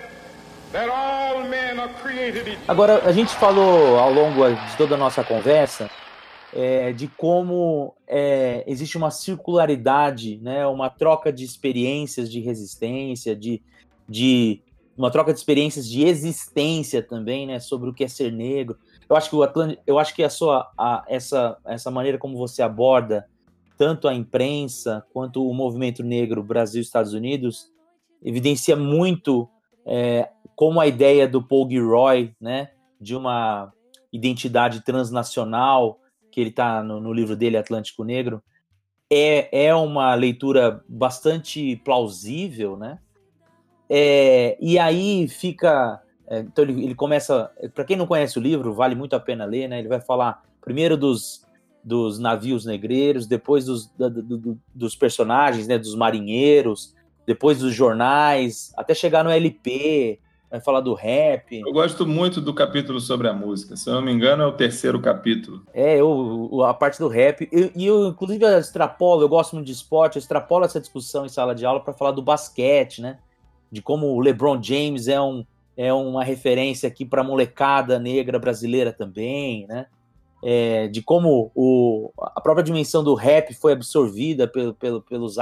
Agora, a gente falou ao longo de toda a nossa conversa é, de como é, existe uma circularidade, né, uma troca de experiências de resistência, de, de, uma troca de experiências de existência também, né, sobre o que é ser negro. Eu acho que o Atlântico, eu acho que a sua a, essa essa maneira como você aborda tanto a imprensa quanto o movimento negro Brasil Estados Unidos evidencia muito é, como a ideia do Paul Gilroy, né, de uma identidade transnacional que ele está no, no livro dele Atlântico Negro é, é uma leitura bastante plausível, né? É, e aí fica. É, então ele, ele começa. Para quem não conhece o livro, vale muito a pena ler, né? Ele vai falar primeiro dos, dos navios negreiros, depois dos, do, do, dos personagens, né? Dos marinheiros, depois dos jornais, até chegar no LP, vai falar do rap. Eu gosto muito do capítulo sobre a música. Se eu não me engano, é o terceiro capítulo. É, eu, a parte do rap. E eu, eu, inclusive, eu extrapolo, eu gosto muito de esporte, eu extrapolo essa discussão em sala de aula para falar do basquete, né? De como o LeBron James é, um, é uma referência aqui para a molecada negra brasileira também, né? É, de como o, a própria dimensão do rap foi absorvida pelo, pelo, pelos,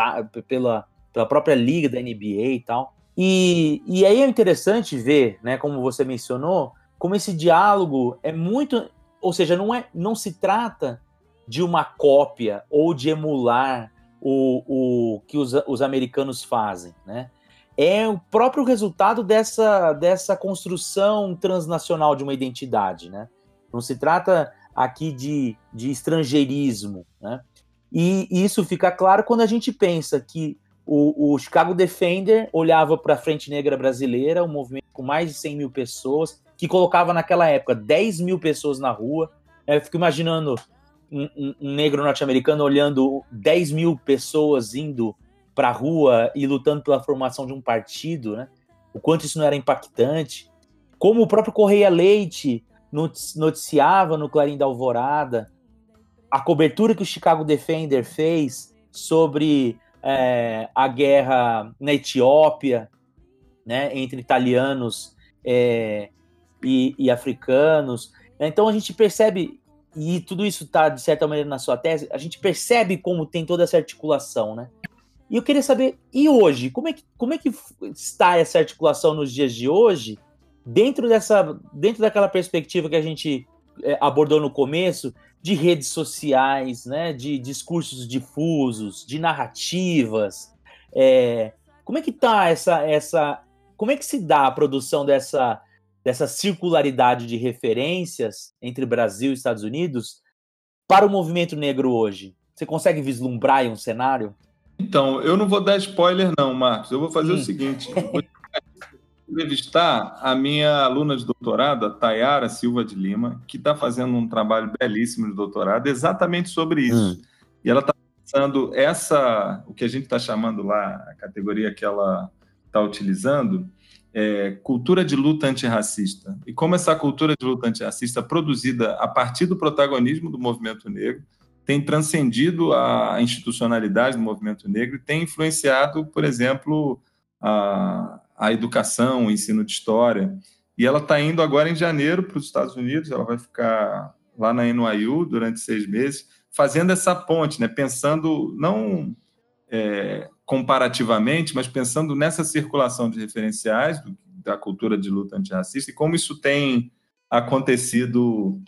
pela, pela própria liga da NBA e tal. E, e aí é interessante ver, né, como você mencionou, como esse diálogo é muito, ou seja, não, é, não se trata de uma cópia ou de emular o, o que os, os americanos fazem, né? É o próprio resultado dessa, dessa construção transnacional de uma identidade, né? Não se trata aqui de, de estrangeirismo, né? E, e isso fica claro quando a gente pensa que o, o Chicago Defender olhava para a Frente Negra Brasileira, um movimento com mais de 100 mil pessoas, que colocava naquela época 10 mil pessoas na rua. Eu fico imaginando um, um, um negro norte-americano olhando 10 mil pessoas indo para a rua e lutando pela formação de um partido, né? O quanto isso não era impactante. Como o próprio Correia Leite noticiava no Clarim da Alvorada, a cobertura que o Chicago Defender fez sobre é, a guerra na Etiópia, né, entre italianos é, e, e, africanos. Então a gente percebe, e tudo isso está de certa maneira na sua tese, a gente percebe como tem toda essa articulação, né? E eu queria saber, e hoje, como é que, como é que está essa articulação nos dias de hoje, dentro dessa, dentro daquela perspectiva que a gente abordou no começo, de redes sociais, né, de discursos difusos, de narrativas. É, como é que tá essa, essa, como é que se dá a produção dessa, dessa circularidade de referências entre Brasil e Estados Unidos para o movimento negro hoje? Você consegue vislumbrar um cenário? Então, eu não vou dar spoiler não, Marcos. Eu vou fazer hum. o seguinte. Vou *laughs* entrevistar a minha aluna de doutorado, a Tayara Silva de Lima, que está fazendo um trabalho belíssimo de doutorado exatamente sobre isso. Hum. E ela está pensando essa, o que a gente está chamando lá, a categoria que ela está utilizando, é cultura de luta antirracista. E como essa cultura de luta antirracista, produzida a partir do protagonismo do movimento negro, tem transcendido a institucionalidade do movimento negro e tem influenciado, por exemplo, a, a educação, o ensino de história. E ela está indo agora em janeiro para os Estados Unidos, ela vai ficar lá na NYU durante seis meses, fazendo essa ponte, né? pensando não é, comparativamente, mas pensando nessa circulação de referenciais do, da cultura de luta antirracista e como isso tem acontecido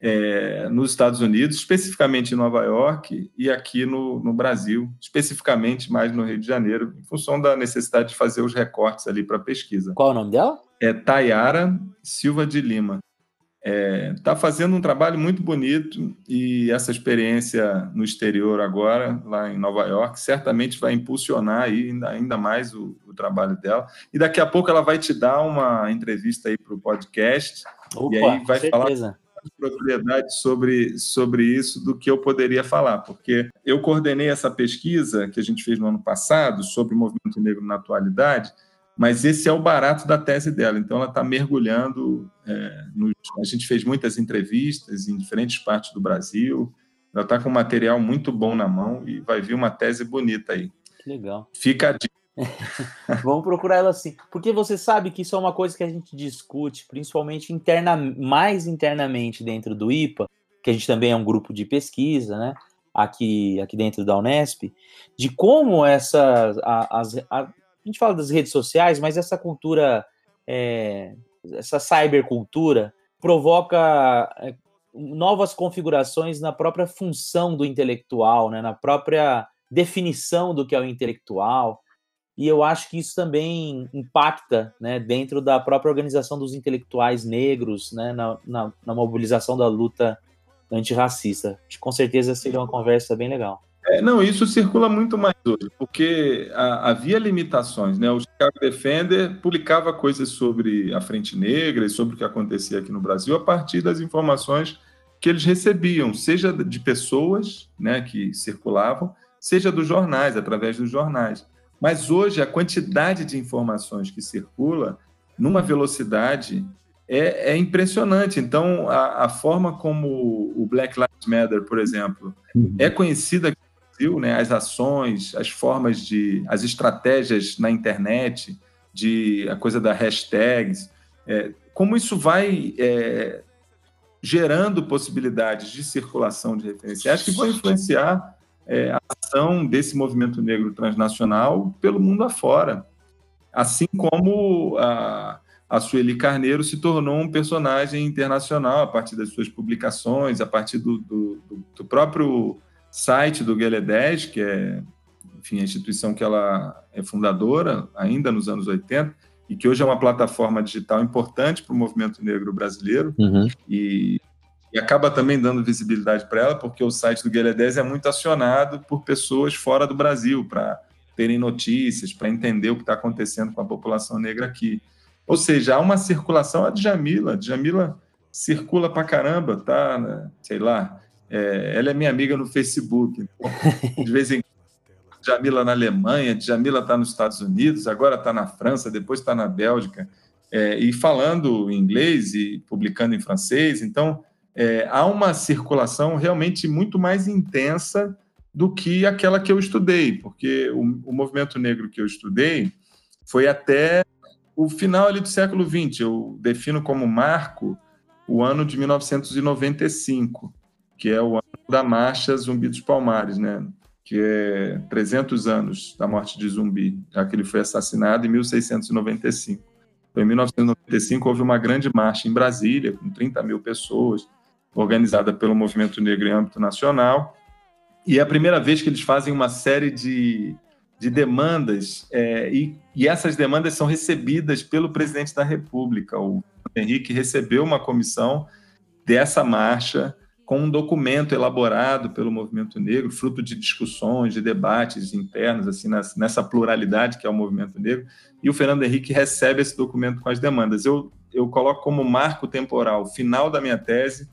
é, nos Estados Unidos, especificamente em Nova York e aqui no, no, Brasil, especificamente mais no Rio de Janeiro, em função da necessidade de fazer os recortes ali para a pesquisa. Qual é o nome dela? É Tayara Silva de Lima. Está é, tá fazendo um trabalho muito bonito e essa experiência no exterior agora, lá em Nova York, certamente vai impulsionar ainda, ainda mais o, o trabalho dela. E daqui a pouco ela vai te dar uma entrevista aí para o podcast Opa, e aí vai falar propriedade sobre, sobre isso do que eu poderia falar, porque eu coordenei essa pesquisa que a gente fez no ano passado sobre o movimento negro na atualidade, mas esse é o barato da tese dela. Então, ela está mergulhando. É, no, a gente fez muitas entrevistas em diferentes partes do Brasil. Ela está com material muito bom na mão e vai vir uma tese bonita aí. Que legal. Fica a dica *laughs* Vamos procurar ela assim. Porque você sabe que isso é uma coisa que a gente discute, principalmente interna, mais internamente dentro do IPA, que a gente também é um grupo de pesquisa, né? Aqui, aqui dentro da Unesp, de como essa. A, a, a, a gente fala das redes sociais, mas essa cultura é, essa cybercultura provoca é, novas configurações na própria função do intelectual, né, na própria definição do que é o intelectual. E eu acho que isso também impacta né, dentro da própria organização dos intelectuais negros, né, na, na, na mobilização da luta antirracista. Com certeza seria uma conversa bem legal. É, não, isso circula muito mais hoje, porque a, havia limitações. Né? O Chicago Defender publicava coisas sobre a Frente Negra e sobre o que acontecia aqui no Brasil a partir das informações que eles recebiam, seja de pessoas né, que circulavam, seja dos jornais, através dos jornais. Mas hoje a quantidade de informações que circula numa velocidade é, é impressionante. Então, a, a, forma como o Black Lives Matter, por exemplo, uhum. é conhecida aqui no Brasil, né, as ações, as formas de, as estratégias na internet, de a coisa da hashtags, é, como isso vai é, gerando possibilidades de circulação de referenciais que vão influenciar é, a ação desse movimento negro transnacional pelo mundo afora. Assim como a, a Sueli Carneiro se tornou um personagem internacional a partir das suas publicações, a partir do, do, do próprio site do Guelé 10, que é enfim, a instituição que ela é fundadora, ainda nos anos 80, e que hoje é uma plataforma digital importante para o movimento negro brasileiro, uhum. e, e, acaba também dando visibilidade para ela, porque o site do 10 é muito acionado por pessoas fora do Brasil, para terem notícias, para entender o que está acontecendo com a população negra aqui. Ou seja, há uma circulação. A Djamila, Djamila circula pra caramba, tá? Né? Sei lá. É, ela é minha amiga no Facebook. Então, de vez em quando, Djamila na Alemanha, Djamila está nos Estados Unidos, agora está na França, depois está na Bélgica, é, e falando inglês e publicando em francês. Então, é, há uma circulação realmente muito mais intensa do que aquela que eu estudei, porque o, o movimento negro que eu estudei foi até o final ali do século XX, eu defino como marco o ano de 1995, que é o ano da marcha Zumbi dos Palmares, né? que é 300 anos da morte de Zumbi, já que ele foi assassinado em 1695. Então, em 1995, houve uma grande marcha em Brasília, com 30 mil pessoas, organizada pelo Movimento Negro em âmbito nacional. E é a primeira vez que eles fazem uma série de de demandas, é, e, e, essas demandas são recebidas pelo presidente da República. O Henrique recebeu uma comissão dessa marcha com um documento elaborado pelo movimento negro, fruto de discussões, de debates internos, assim, nessa pluralidade que é o movimento negro, e o Fernando Henrique recebe esse documento com as demandas. Eu, eu coloco como marco temporal, final da minha tese,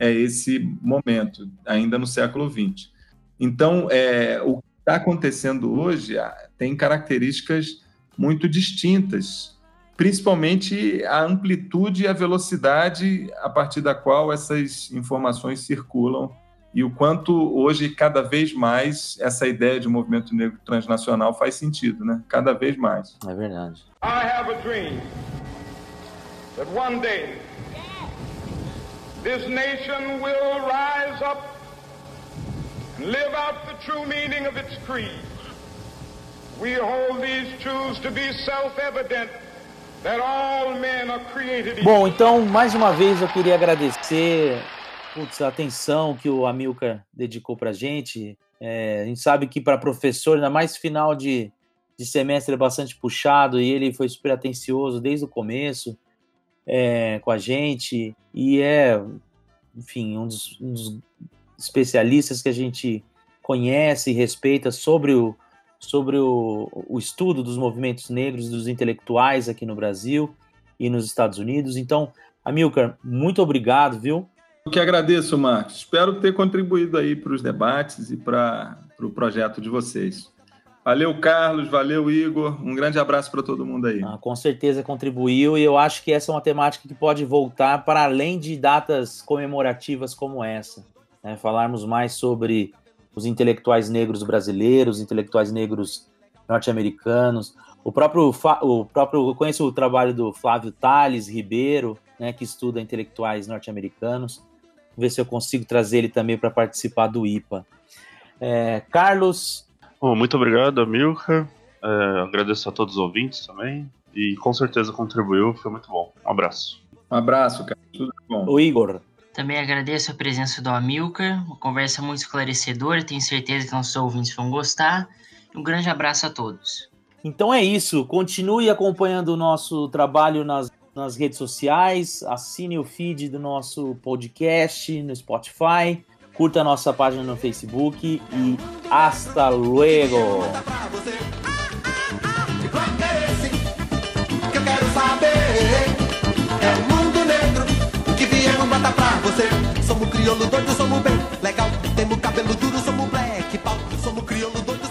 é esse momento, ainda no século XX. Então, é, o está acontecendo hoje ah, tem características muito distintas, principalmente a amplitude e a velocidade a partir da qual essas informações circulam e o quanto hoje cada vez mais essa ideia de movimento negro transnacional faz sentido, né? Cada vez mais. É verdade. I have a dream that one day this nation will rise up live out the true meaning of its creed. We hold these truths to be self-evident Bom, então, mais uma vez eu queria agradecer putz, a atenção que o Amilcar dedicou para a gente. É, a gente sabe que para professor, ainda mais final de, de semestre, é bastante puxado e ele foi super atencioso desde o começo é, com a gente. E é, enfim, um dos, um dos especialistas que a gente conhece e respeita sobre o, sobre o, o estudo dos movimentos negros, dos intelectuais aqui no Brasil e nos Estados Unidos. Então, Amilcar, muito obrigado, viu? Eu que agradeço, Marcos. Espero ter contribuído aí para os debates e para o pro projeto de vocês. Valeu, Carlos. Valeu, Igor. Um grande abraço para todo mundo aí. Ah, com certeza contribuiu e eu acho que essa é uma temática que pode voltar para além de datas comemorativas como essa né, falarmos mais sobre os intelectuais negros brasileiros, intelectuais negros norte-americanos. O próprio, o próprio, eu conheço o trabalho do Flávio Tales Ribeiro, né, que estuda intelectuais norte-americanos. Vou ver se eu consigo trazer ele também para participar do IPA. É, Carlos. Bom, muito obrigado, Amilcar. É, agradeço a todos os ouvintes também. e com certeza contribuiu, foi muito bom. Um abraço. Um abraço, cara. Tudo bom. O Igor. Também agradeço a presença do Amilcar, uma conversa muito esclarecedora, tenho certeza que nossos ouvintes vão gostar. Um grande abraço a todos. Então é isso, continue acompanhando o nosso trabalho nas, nas redes sociais, assine o feed do nosso podcast no Spotify, curta a nossa página no Facebook e hasta luego! Somos crioulo doido, somos bem legal. Temos cabelo duro, somos black. Pau, somos crioulo doido.